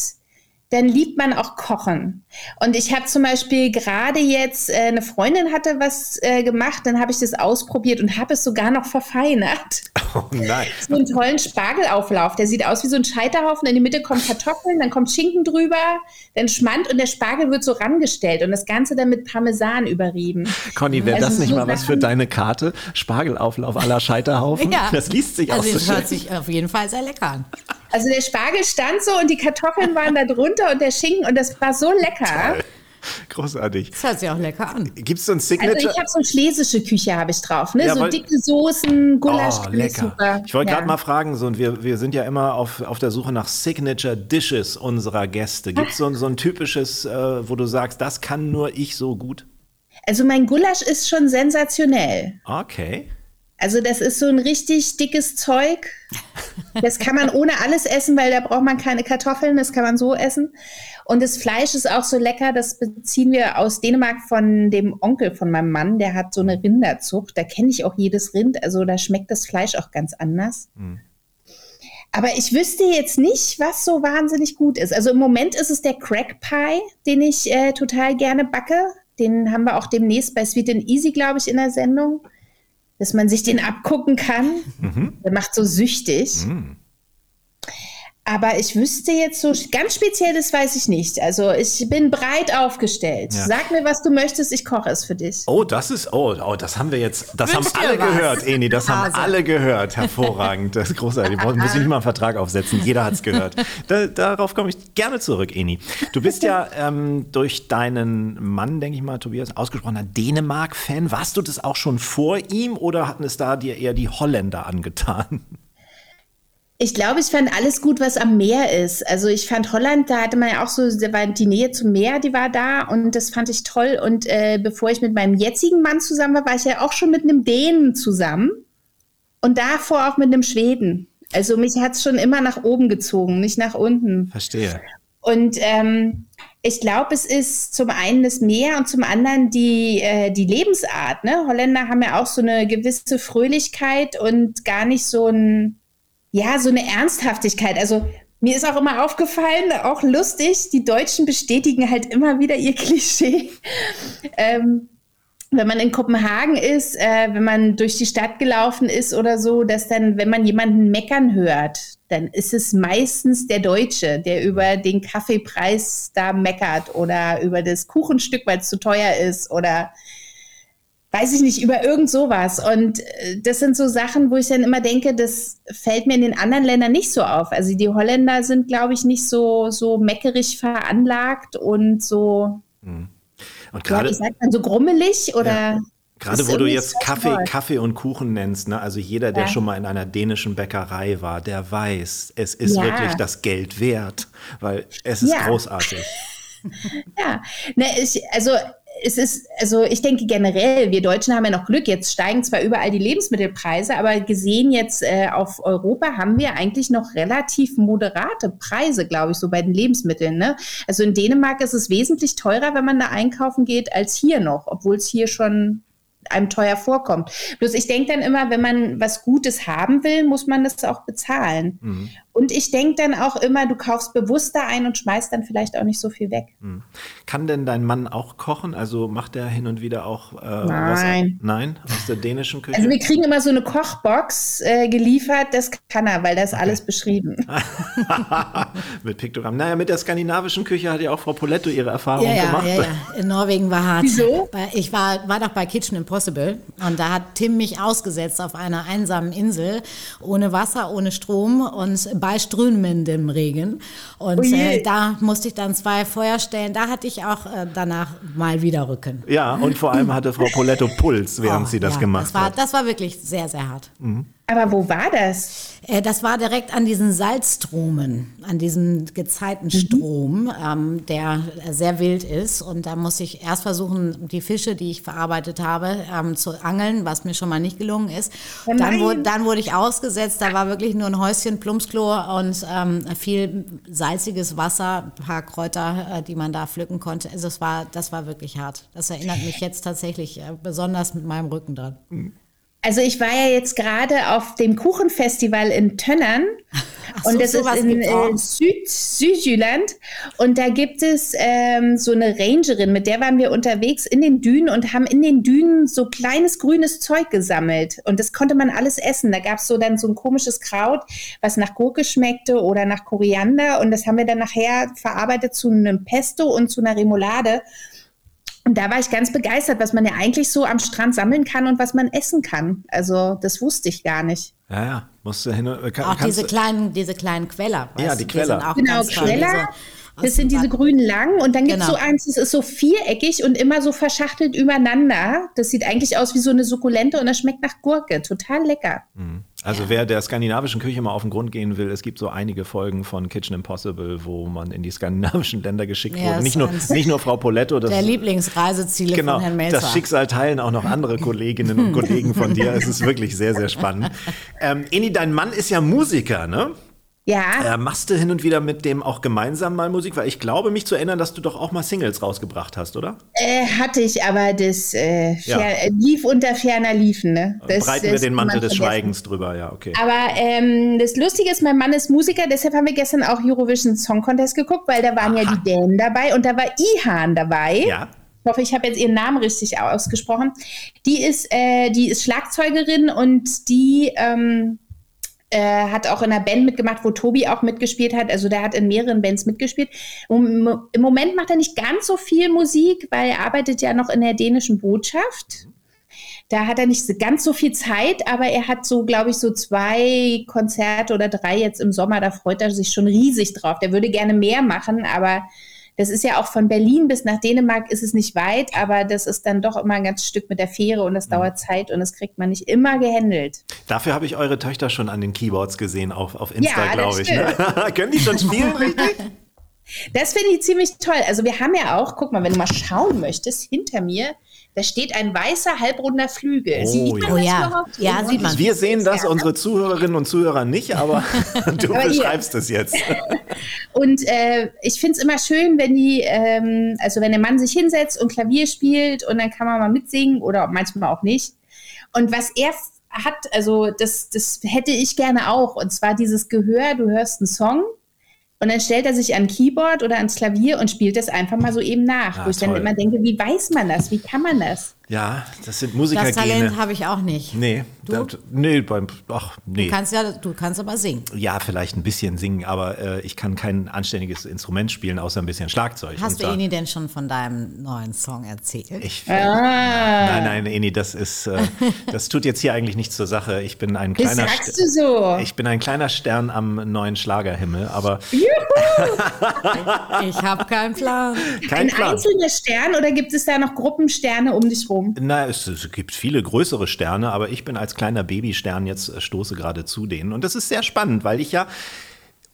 dann liebt man auch Kochen. Und ich habe zum Beispiel gerade jetzt, äh, eine Freundin hatte was äh, gemacht, dann habe ich das ausprobiert und habe es sogar noch verfeinert. Oh nein. So einen tollen Spargelauflauf. Der sieht aus wie so ein Scheiterhaufen. In die Mitte kommen Kartoffeln, dann kommt Schinken drüber, dann Schmand und der Spargel wird so rangestellt und das Ganze dann mit Parmesan überrieben. Conny, wäre Also das nicht so mal was für deine Karte? Spargelauflauf aller Scheiterhaufen? Ja. Das liest sich also auch so das hört schön. sich auf jeden Fall sehr lecker an. Also der Spargel stand so und die Kartoffeln waren da drunter und der Schinken und das war so lecker. Großartig. Das hört sich auch lecker an. Gibt es so ein Also Signature? ich habe so schlesische Küche habe ich drauf, ne? Ja, so dicke Soßen, Gulasch, Oh, lecker. super. Ich wollte Ja. gerade mal fragen, so, und wir, wir sind ja immer auf, auf der Suche nach Signature Dishes unserer Gäste. Gibt es so, ein- so ein typisches, äh, wo du sagst, das kann nur ich so gut? Also mein Gulasch ist schon sensationell. Okay. Also das ist so ein richtig dickes Zeug. Das kann man ohne alles essen, weil da braucht man keine Kartoffeln, das kann man so essen. Und das Fleisch ist auch so lecker, das beziehen wir aus Dänemark von dem Onkel von meinem Mann, der hat so eine Rinderzucht, da kenne ich auch jedes Rind, also da schmeckt das Fleisch auch ganz anders. Aber ich wüsste jetzt nicht, was so wahnsinnig gut ist. Also im Moment ist es der Crack Pie, den ich äh, total gerne backe. Den haben wir auch demnächst bei Sweet and Easy, glaube ich, in der Sendung dass man sich den abgucken kann. Der macht so süchtig. Aber ich wüsste jetzt so ganz speziell, das weiß ich nicht. Also ich bin breit aufgestellt. Ja. Sag mir, was du möchtest, ich koche es für dich. Oh, das ist, oh, oh das haben wir jetzt, das Wünsch haben alle was. gehört, Eni, das haben alle gehört. Hervorragend, das ist großartig. Da muss ich nicht mal einen Vertrag aufsetzen, jeder hat es gehört. Da, darauf komme ich gerne zurück, Eni. Du bist ja ähm, durch deinen Mann, denke ich mal, Tobias, ausgesprochener Dänemark-Fan. Warst du das auch schon vor ihm oder hatten es da dir eher die Holländer angetan? Ich glaube, ich fand alles gut, was am Meer ist. Also ich fand Holland, da hatte man ja auch so, da war die Nähe zum Meer, die war da und das fand ich toll. Und äh, bevor ich mit meinem jetzigen Mann zusammen war, war ich ja auch schon mit einem Dänen zusammen und davor auch mit einem Schweden. Also mich hat es schon immer nach oben gezogen, nicht nach unten. Verstehe. Und ähm, ich glaube, es ist zum einen das Meer und zum anderen die, äh, die Lebensart. Ne? Holländer haben ja auch so eine gewisse Fröhlichkeit und gar nicht so ein, ja, so eine Ernsthaftigkeit. Also mir ist auch immer aufgefallen, auch lustig, die Deutschen bestätigen halt immer wieder ihr Klischee. ähm, wenn man in Kopenhagen ist, äh, wenn man durch die Stadt gelaufen ist oder so, dass dann, wenn man jemanden meckern hört, dann ist es meistens der Deutsche, der über den Kaffeepreis da meckert oder über das Kuchenstück, weil es zu teuer ist oder weiß ich nicht, über irgend sowas. Und äh, das sind so Sachen, wo ich dann immer denke, das fällt mir in den anderen Ländern nicht so auf. Also die Holländer sind, glaube ich, nicht so, so meckerig veranlagt und so, Und ja, gerade ich sag mal so grummelig oder. Gerade ist wo du jetzt Kaffee, Wort. Kaffee und Kuchen nennst, ne? also jeder, der Ja. schon mal in einer dänischen Bäckerei war, der weiß, es ist Ja. wirklich das Geld wert, weil es ist Ja. großartig. Ja, ne, ich, also es ist, also ich denke generell, wir Deutschen haben ja noch Glück. Jetzt steigen zwar überall die Lebensmittelpreise, aber gesehen jetzt äh, auf Europa haben wir eigentlich noch relativ moderate Preise, glaube ich, so bei den Lebensmitteln. Ne? Also in Dänemark ist es wesentlich teurer, wenn man da einkaufen geht, als hier noch, obwohl es hier schon einem teuer vorkommt. Bloß ich denke dann immer, wenn man was Gutes haben will, muss man das auch bezahlen. Und ich denke dann auch immer, du kaufst bewusster ein und schmeißt dann vielleicht auch nicht so viel weg. Hm. Kann denn dein Mann auch kochen? Also macht er hin und wieder auch äh, Nein. Was? Nein, aus der dänischen Küche? Also wir kriegen immer so eine Kochbox äh, geliefert, das kann er, weil das okay. alles beschrieben. mit Piktogramm. Naja, mit der skandinavischen Küche hat ja auch Frau Poletto ihre Erfahrung ja, ja, gemacht. Ja, ja, in Norwegen war hart. Wieso? Ich war, war doch bei Kitchen Impossible und da hat Tim mich ausgesetzt auf einer einsamen Insel, ohne Wasser, ohne Strom und bei strömendem Regen. Und äh, da musste ich dann zwei Feuer stellen. Da hatte ich auch äh, danach mal wieder Rücken. Ja, und vor allem hatte Frau Poletto Puls, während oh, sie das ja, gemacht das war, hat. Das war wirklich sehr, sehr hart. Mhm. Aber wo war das? Äh, das war direkt an diesen Salzstromen, an diesem Gezeitenstrom, mhm. ähm, der sehr wild ist. Und da musste ich erst versuchen, die Fische, die ich verarbeitet habe, ähm, zu angeln, was mir schon mal nicht gelungen ist. Oh dann, wurde, dann wurde ich ausgesetzt. Da war wirklich nur ein Häuschen, Plumpsklo und ähm, viel salziges Wasser, ein paar Kräuter, äh, die man da pflücken konnte. Also es war, das war wirklich hart. Das erinnert mich jetzt tatsächlich äh, besonders mit meinem Rücken dran. Mhm. Also ich war ja jetzt gerade auf dem Kuchenfestival in Tönnern. So, und das ist in äh, Süd, Südjylland. Und da gibt es ähm, so eine Rangerin, mit der waren wir unterwegs in den Dünen und haben in den Dünen so kleines grünes Zeug gesammelt. Und das konnte man alles essen. Da gab es so dann so ein komisches Kraut, was nach Gurke schmeckte oder nach Koriander. Und das haben wir dann nachher verarbeitet zu einem Pesto und zu einer Remoulade und da war ich ganz begeistert, was man ja eigentlich so am Strand sammeln kann und was man essen kann. Also das wusste ich gar nicht. Ja, ja, musst du hin. und Kann, auch diese kleinen, diese kleinen Queller. Ja, die Queller. Genau, Queller. Das sind diese grünen langen und dann gibt es genau. so eins, das ist so viereckig und immer so verschachtelt übereinander. Das sieht eigentlich aus wie so eine Sukkulente und das schmeckt nach Gurke. Total lecker. Mhm. Also ja. wer der skandinavischen Küche mal auf den Grund gehen will, es gibt so einige Folgen von Kitchen Impossible, wo man in die skandinavischen Länder geschickt ja, wurde. Nicht nur, nicht nur Frau Poletto. Das, der Lieblingsreiseziele genau, von Herrn Melzer. Das Schicksal teilen auch noch andere Kolleginnen und Kollegen von dir. Es ist wirklich sehr, sehr spannend. Ähm, Eni, dein Mann ist ja Musiker, ne? Ja. Äh, machst du hin und wieder mit dem auch gemeinsam mal Musik? Weil ich glaube, mich zu erinnern, dass du doch auch mal Singles rausgebracht hast, oder? Äh, hatte ich, aber das äh, ja. lief unter ferner Liefen. Ne? Das, Breiten wir den Mantel des Schweigens drüber, ja, okay. Aber ähm, das Lustige ist, mein Mann ist Musiker, deshalb haben wir gestern auch Eurovision Song Contest geguckt, weil da waren Aha. ja die Dänen dabei und da war Ihan dabei. Ja. Ich hoffe, ich habe jetzt ihren Namen richtig ausgesprochen. Die ist, äh, die ist Schlagzeugerin und die ähm, äh, hat auch in einer Band mitgemacht, wo Tobi auch mitgespielt hat. Also der hat in mehreren Bands mitgespielt. Um, Im Moment macht er nicht ganz so viel Musik, weil er arbeitet ja noch in der dänischen Botschaft. Da hat er nicht ganz so viel Zeit, aber er hat so, glaube ich, so zwei Konzerte oder drei jetzt im Sommer. Da freut er sich schon riesig drauf. Der würde gerne mehr machen, aber das ist ja auch von Berlin bis nach Dänemark ist es nicht weit, aber das ist dann doch immer ein ganzes Stück mit der Fähre und das mhm. dauert Zeit und das kriegt man nicht immer gehandelt. Dafür habe ich eure Töchter schon an den Keyboards gesehen, auf, auf Insta, ja, glaube ich. Ne? Können die schon spielen, richtig? Das finde ich ziemlich toll. Also wir haben ja auch, guck mal, wenn du mal schauen möchtest, hinter mir da steht ein weißer, halbrunder Flügel. Oh, sieht man ja. das ja. ja, sieht man. Wir sehen das, unsere Zuhörerinnen und Zuhörer nicht, aber du aber beschreibst es jetzt. und äh, ich finde es immer schön, wenn die, ähm, also wenn der Mann sich hinsetzt und Klavier spielt und dann kann man mal mitsingen oder manchmal auch nicht. Und was er hat, also das, das hätte ich gerne auch. Und zwar dieses Gehör, du hörst einen Song und dann stellt er sich an Keyboard oder ans Klavier und spielt das einfach mal so eben nach. Ja, wo ich toll. dann immer denke, wie weiß man das? Wie kann man das? Ja, das sind Musiker. Das Talent habe ich auch nicht. Nee, du? Das, nee, beim, ach, nee. Du kannst ja, du kannst aber singen. Ja, vielleicht ein bisschen singen, aber äh, ich kann kein anständiges Instrument spielen, außer ein bisschen Schlagzeug. Hast du Eni denn schon von deinem neuen Song erzählt? Ich, ah. Nein, nein, Eni, das ist, äh, das tut jetzt hier eigentlich nichts zur Sache. Ich bin ein kleiner, das sagst du so. ich bin ein kleiner Stern am neuen Schlagerhimmel, aber ich habe keinen Plan. Kein ein Plan. einzelner Stern oder gibt es da noch Gruppensterne um dich rum? Na, es, es, gibt viele größere Sterne, aber ich bin als kleiner Babystern jetzt äh, stoße gerade zu denen. Und das ist sehr spannend, weil ich ja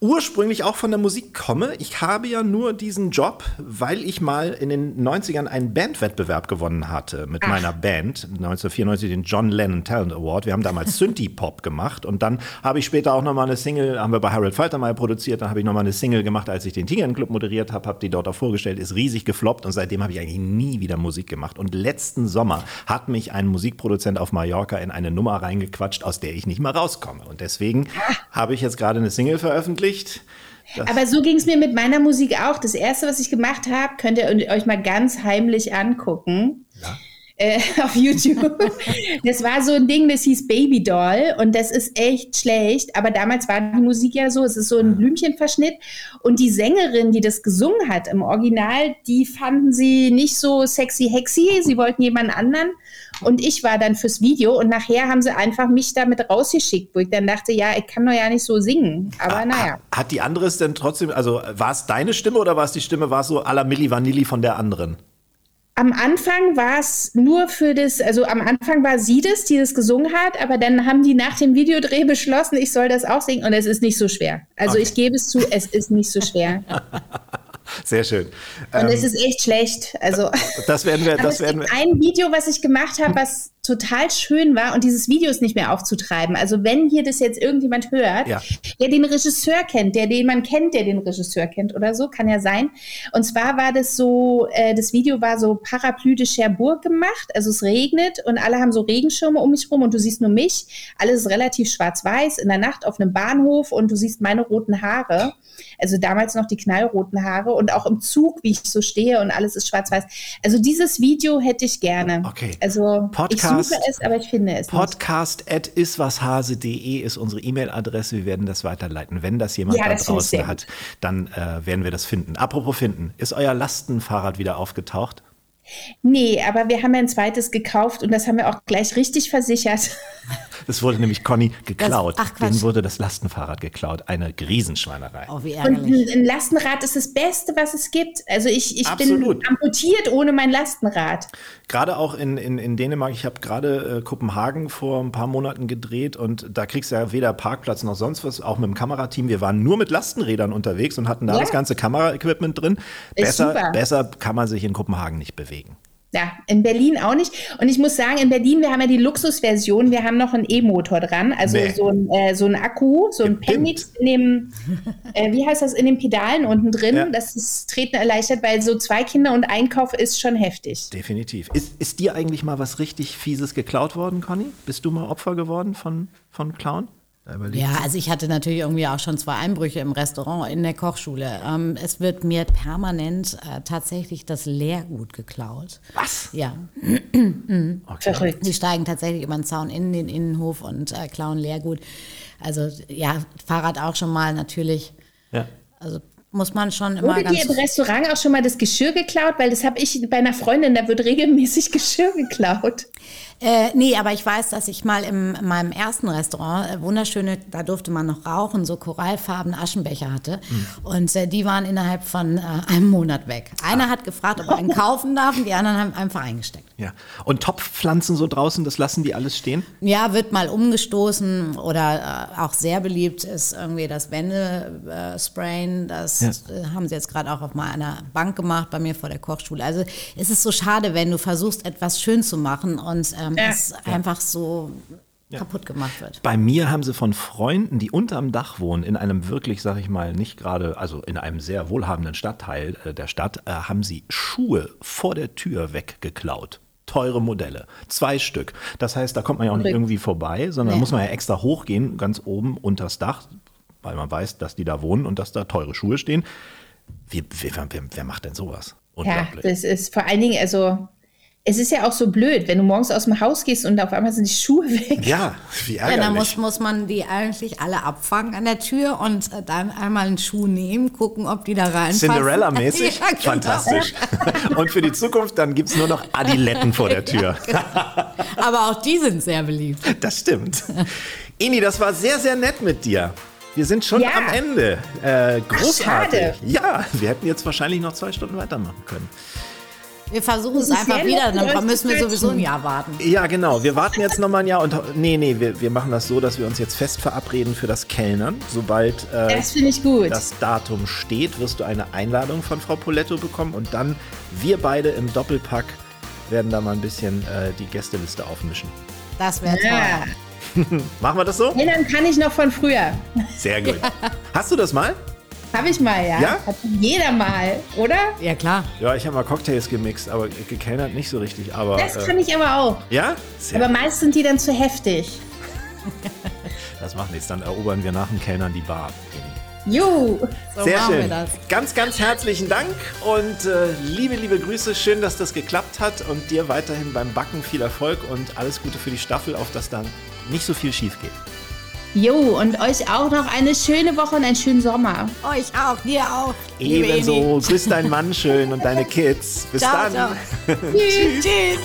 ursprünglich auch von der Musik komme. Ich habe ja nur diesen Job, weil ich mal in den 90ern einen Bandwettbewerb gewonnen hatte mit Ach. meiner Band. 1994 den John Lennon Talent Award. Wir haben damals Synthie-Pop gemacht und dann habe ich später auch nochmal eine Single, haben wir bei Harold Faltermeyer produziert, dann habe ich nochmal eine Single gemacht, als ich den Tigern Club moderiert habe, habe die dort auch vorgestellt, ist riesig gefloppt und seitdem habe ich eigentlich nie wieder Musik gemacht. Und letzten Sommer hat mich ein Musikproduzent auf Mallorca in eine Nummer reingequatscht, aus der ich nicht mal rauskomme. Und deswegen habe ich jetzt gerade eine Single veröffentlicht veröffentlicht. Das Aber so ging es mir mit meiner Musik auch. Das erste, was ich gemacht habe, könnt ihr euch mal ganz heimlich angucken. Ja. Äh, auf YouTube. das war so ein Ding, das hieß Baby Doll und das ist echt schlecht. Aber damals war die Musik ja so, es ist so ein Blümchenverschnitt und die Sängerin, die das gesungen hat im Original, die fanden sie nicht so sexy hexy. Sie wollten jemanden anderen und ich war dann fürs Video und nachher haben sie einfach mich damit rausgeschickt, wo ich dann dachte, ja, ich kann doch ja nicht so singen. Aber ah, naja. Hat die andere es denn trotzdem, also war es deine Stimme oder war es die Stimme, war es so à la Milli Vanilli von der anderen? Am Anfang war es nur für das, also am Anfang war sie das, die das gesungen hat, aber dann haben die nach dem Videodreh beschlossen, ich soll das auch singen und es ist nicht so schwer. Also okay. ich gebe es zu, es ist nicht so schwer. Sehr schön. Und ähm, es ist echt schlecht. Also, das werden wir. Das werden wir. Ein Video, was ich gemacht habe, was total schön war und dieses Video ist nicht mehr aufzutreiben. Also wenn hier das jetzt irgendjemand hört, ja. der den Regisseur kennt, der den man kennt, der den Regisseur kennt oder so, kann ja sein. Und zwar war das so, äh, das Video war so Parapluie de Cherbourg gemacht, also es regnet und alle haben so Regenschirme um mich rum und du siehst nur mich. Alles ist relativ schwarz-weiß in der Nacht auf einem Bahnhof und du siehst meine roten Haare. Also damals noch die knallroten Haare und auch im Zug, wie ich so stehe und alles ist schwarz-weiß. Also dieses Video hätte ich gerne. Okay. Also Podcast, ich suche es, aber ich finde es Podcast at iswashase.de ist unsere E-Mail-Adresse. Wir werden das weiterleiten. Wenn das jemand ja, da draußen hat, dann äh, werden wir das finden. Apropos finden, ist euer Lastenfahrrad wieder aufgetaucht? Nee, aber wir haben ja ein zweites gekauft und das haben wir auch gleich richtig versichert. Das wurde nämlich Conny geklaut. Das, ach, Denen wurde das Lastenfahrrad geklaut. Eine Riesenschweinerei. Oh, wie ärgerlich. Und ein Lastenrad ist das Beste, was es gibt. Also ich, ich bin amputiert ohne mein Lastenrad. Gerade auch in, in, in Dänemark. Ich habe gerade äh, Kopenhagen vor ein paar Monaten gedreht und da kriegst du ja weder Parkplatz noch sonst was. Auch mit dem Kamerateam. Wir waren nur mit Lastenrädern unterwegs und hatten da ja. das ganze Kameraequipment drin. Besser, besser kann man sich in Kopenhagen nicht bewegen. Ja, in Berlin auch nicht. Und ich muss sagen, in Berlin, wir haben ja die Luxusversion, wir haben noch einen E-Motor dran, also nee. so, ein, äh, so ein Akku, so ein Pendix in dem, äh, wie heißt das, in den Pedalen unten drin, ja. das ist Treten erleichtert, weil so zwei Kinder und Einkauf ist schon heftig. Definitiv. Ist, ist dir eigentlich mal was richtig Fieses geklaut worden, Conny? Bist du mal Opfer geworden von, von Clown? Ja, also ich hatte natürlich irgendwie auch schon zwei Einbrüche im Restaurant, in der Kochschule. Ähm, es wird mir permanent äh, tatsächlich das Leergut geklaut. Was? Ja. okay. Die steigen tatsächlich über den Zaun in den Innenhof und äh, klauen Leergut. Also ja, Fahrrad auch schon mal natürlich. Ja. Also muss man schon immer Wurde ganz... dir im Restaurant auch schon mal das Geschirr geklaut? Weil das habe ich bei einer Freundin, da wird regelmäßig Geschirr geklaut. Äh, nee, aber ich weiß, dass ich mal im, in meinem ersten Restaurant äh, wunderschöne, da durfte man noch rauchen, so korallfarbene Aschenbecher hatte. Mhm. Und äh, die waren innerhalb von äh, einem Monat weg. Einer ah. hat gefragt, ob er einen kaufen darf und die anderen haben einfach eingesteckt. Ja. Und Topfpflanzen so draußen, das lassen die alles stehen? Ja, wird mal umgestoßen oder äh, auch sehr beliebt ist irgendwie das Wände-Sprayen. das ja. Äh, haben sie jetzt gerade auch auf mal einer Bank gemacht bei mir vor der Kochschule. Also es ist so schade, wenn du versuchst, etwas schön zu machen und ähm, ja. es einfach so ja. kaputt gemacht wird. Bei mir haben sie von Freunden, die unterm Dach wohnen, in einem wirklich, sag ich mal, nicht gerade, also in einem sehr wohlhabenden Stadtteil äh, der Stadt, äh, haben sie Schuhe vor der Tür weggeklaut. Teure Modelle, zwei Stück. Das heißt, da kommt man ja auch nicht irgendwie vorbei, sondern nee. muss man ja extra hochgehen, ganz oben unters Dach, weil man weiß, dass die da wohnen und dass da teure Schuhe stehen. Wie, wer, wer, wer macht denn sowas? Ja, das ist vor allen Dingen, also es ist ja auch so blöd, wenn du morgens aus dem Haus gehst und auf einmal sind die Schuhe weg. Ja, wie ärgerlich. Ja, dann muss, muss man die eigentlich alle abfangen an der Tür und äh, dann einmal einen Schuh nehmen, gucken, ob die da reinpassen. Cinderella-mäßig? Ja, genau. Fantastisch. Und für die Zukunft, dann gibt es nur noch Adiletten vor der Tür. Genau. Aber auch die sind sehr beliebt. Das stimmt. Ini, das war sehr, sehr nett mit dir. Wir sind schon ja. am Ende. Äh, großartig. Ach, schade. Ja, wir hätten jetzt wahrscheinlich noch zwei Stunden weitermachen können. Wir versuchen es einfach wieder, dann müssen wir sowieso ein. Jahr warten. Ja, genau. Wir warten jetzt nochmal ein Jahr und nee, nee, wir, wir machen das so, dass wir uns jetzt fest verabreden für das Kellnern. Sobald äh, Das finde ich gut. das Datum steht, wirst du eine Einladung von Frau Poletto bekommen und dann wir beide im Doppelpack werden da mal ein bisschen äh, die Gästeliste aufmischen. Das wäre ja. toll. Machen wir das so? Erinnern kann ich noch von früher. Sehr gut. Hast du das mal? Habe ich mal, ja. Ja? Hat jeder mal, oder? Ja, klar. Ja, ich habe mal Cocktails gemixt, aber gekellnert nicht so richtig. Aber Das äh, kann ich aber auch. ja, sehr Aber meist sind die dann zu heftig. Das macht nichts. Dann erobern wir nach dem Kellnern die Bar. Jo. So Sehr machen wir schön. das. Ganz, ganz herzlichen Dank und äh, liebe, liebe Grüße. Schön, dass das geklappt hat und dir weiterhin beim Backen viel Erfolg und alles Gute für die Staffel, auf dass dann nicht so viel schief geht. Jo, und euch auch noch eine schöne Woche und einen schönen Sommer. Euch auch, dir auch. Ebenso. Grüß deinen Mann schön und deine Kids. Bis Ciao, dann. ciao. Tschüss. Tschüss.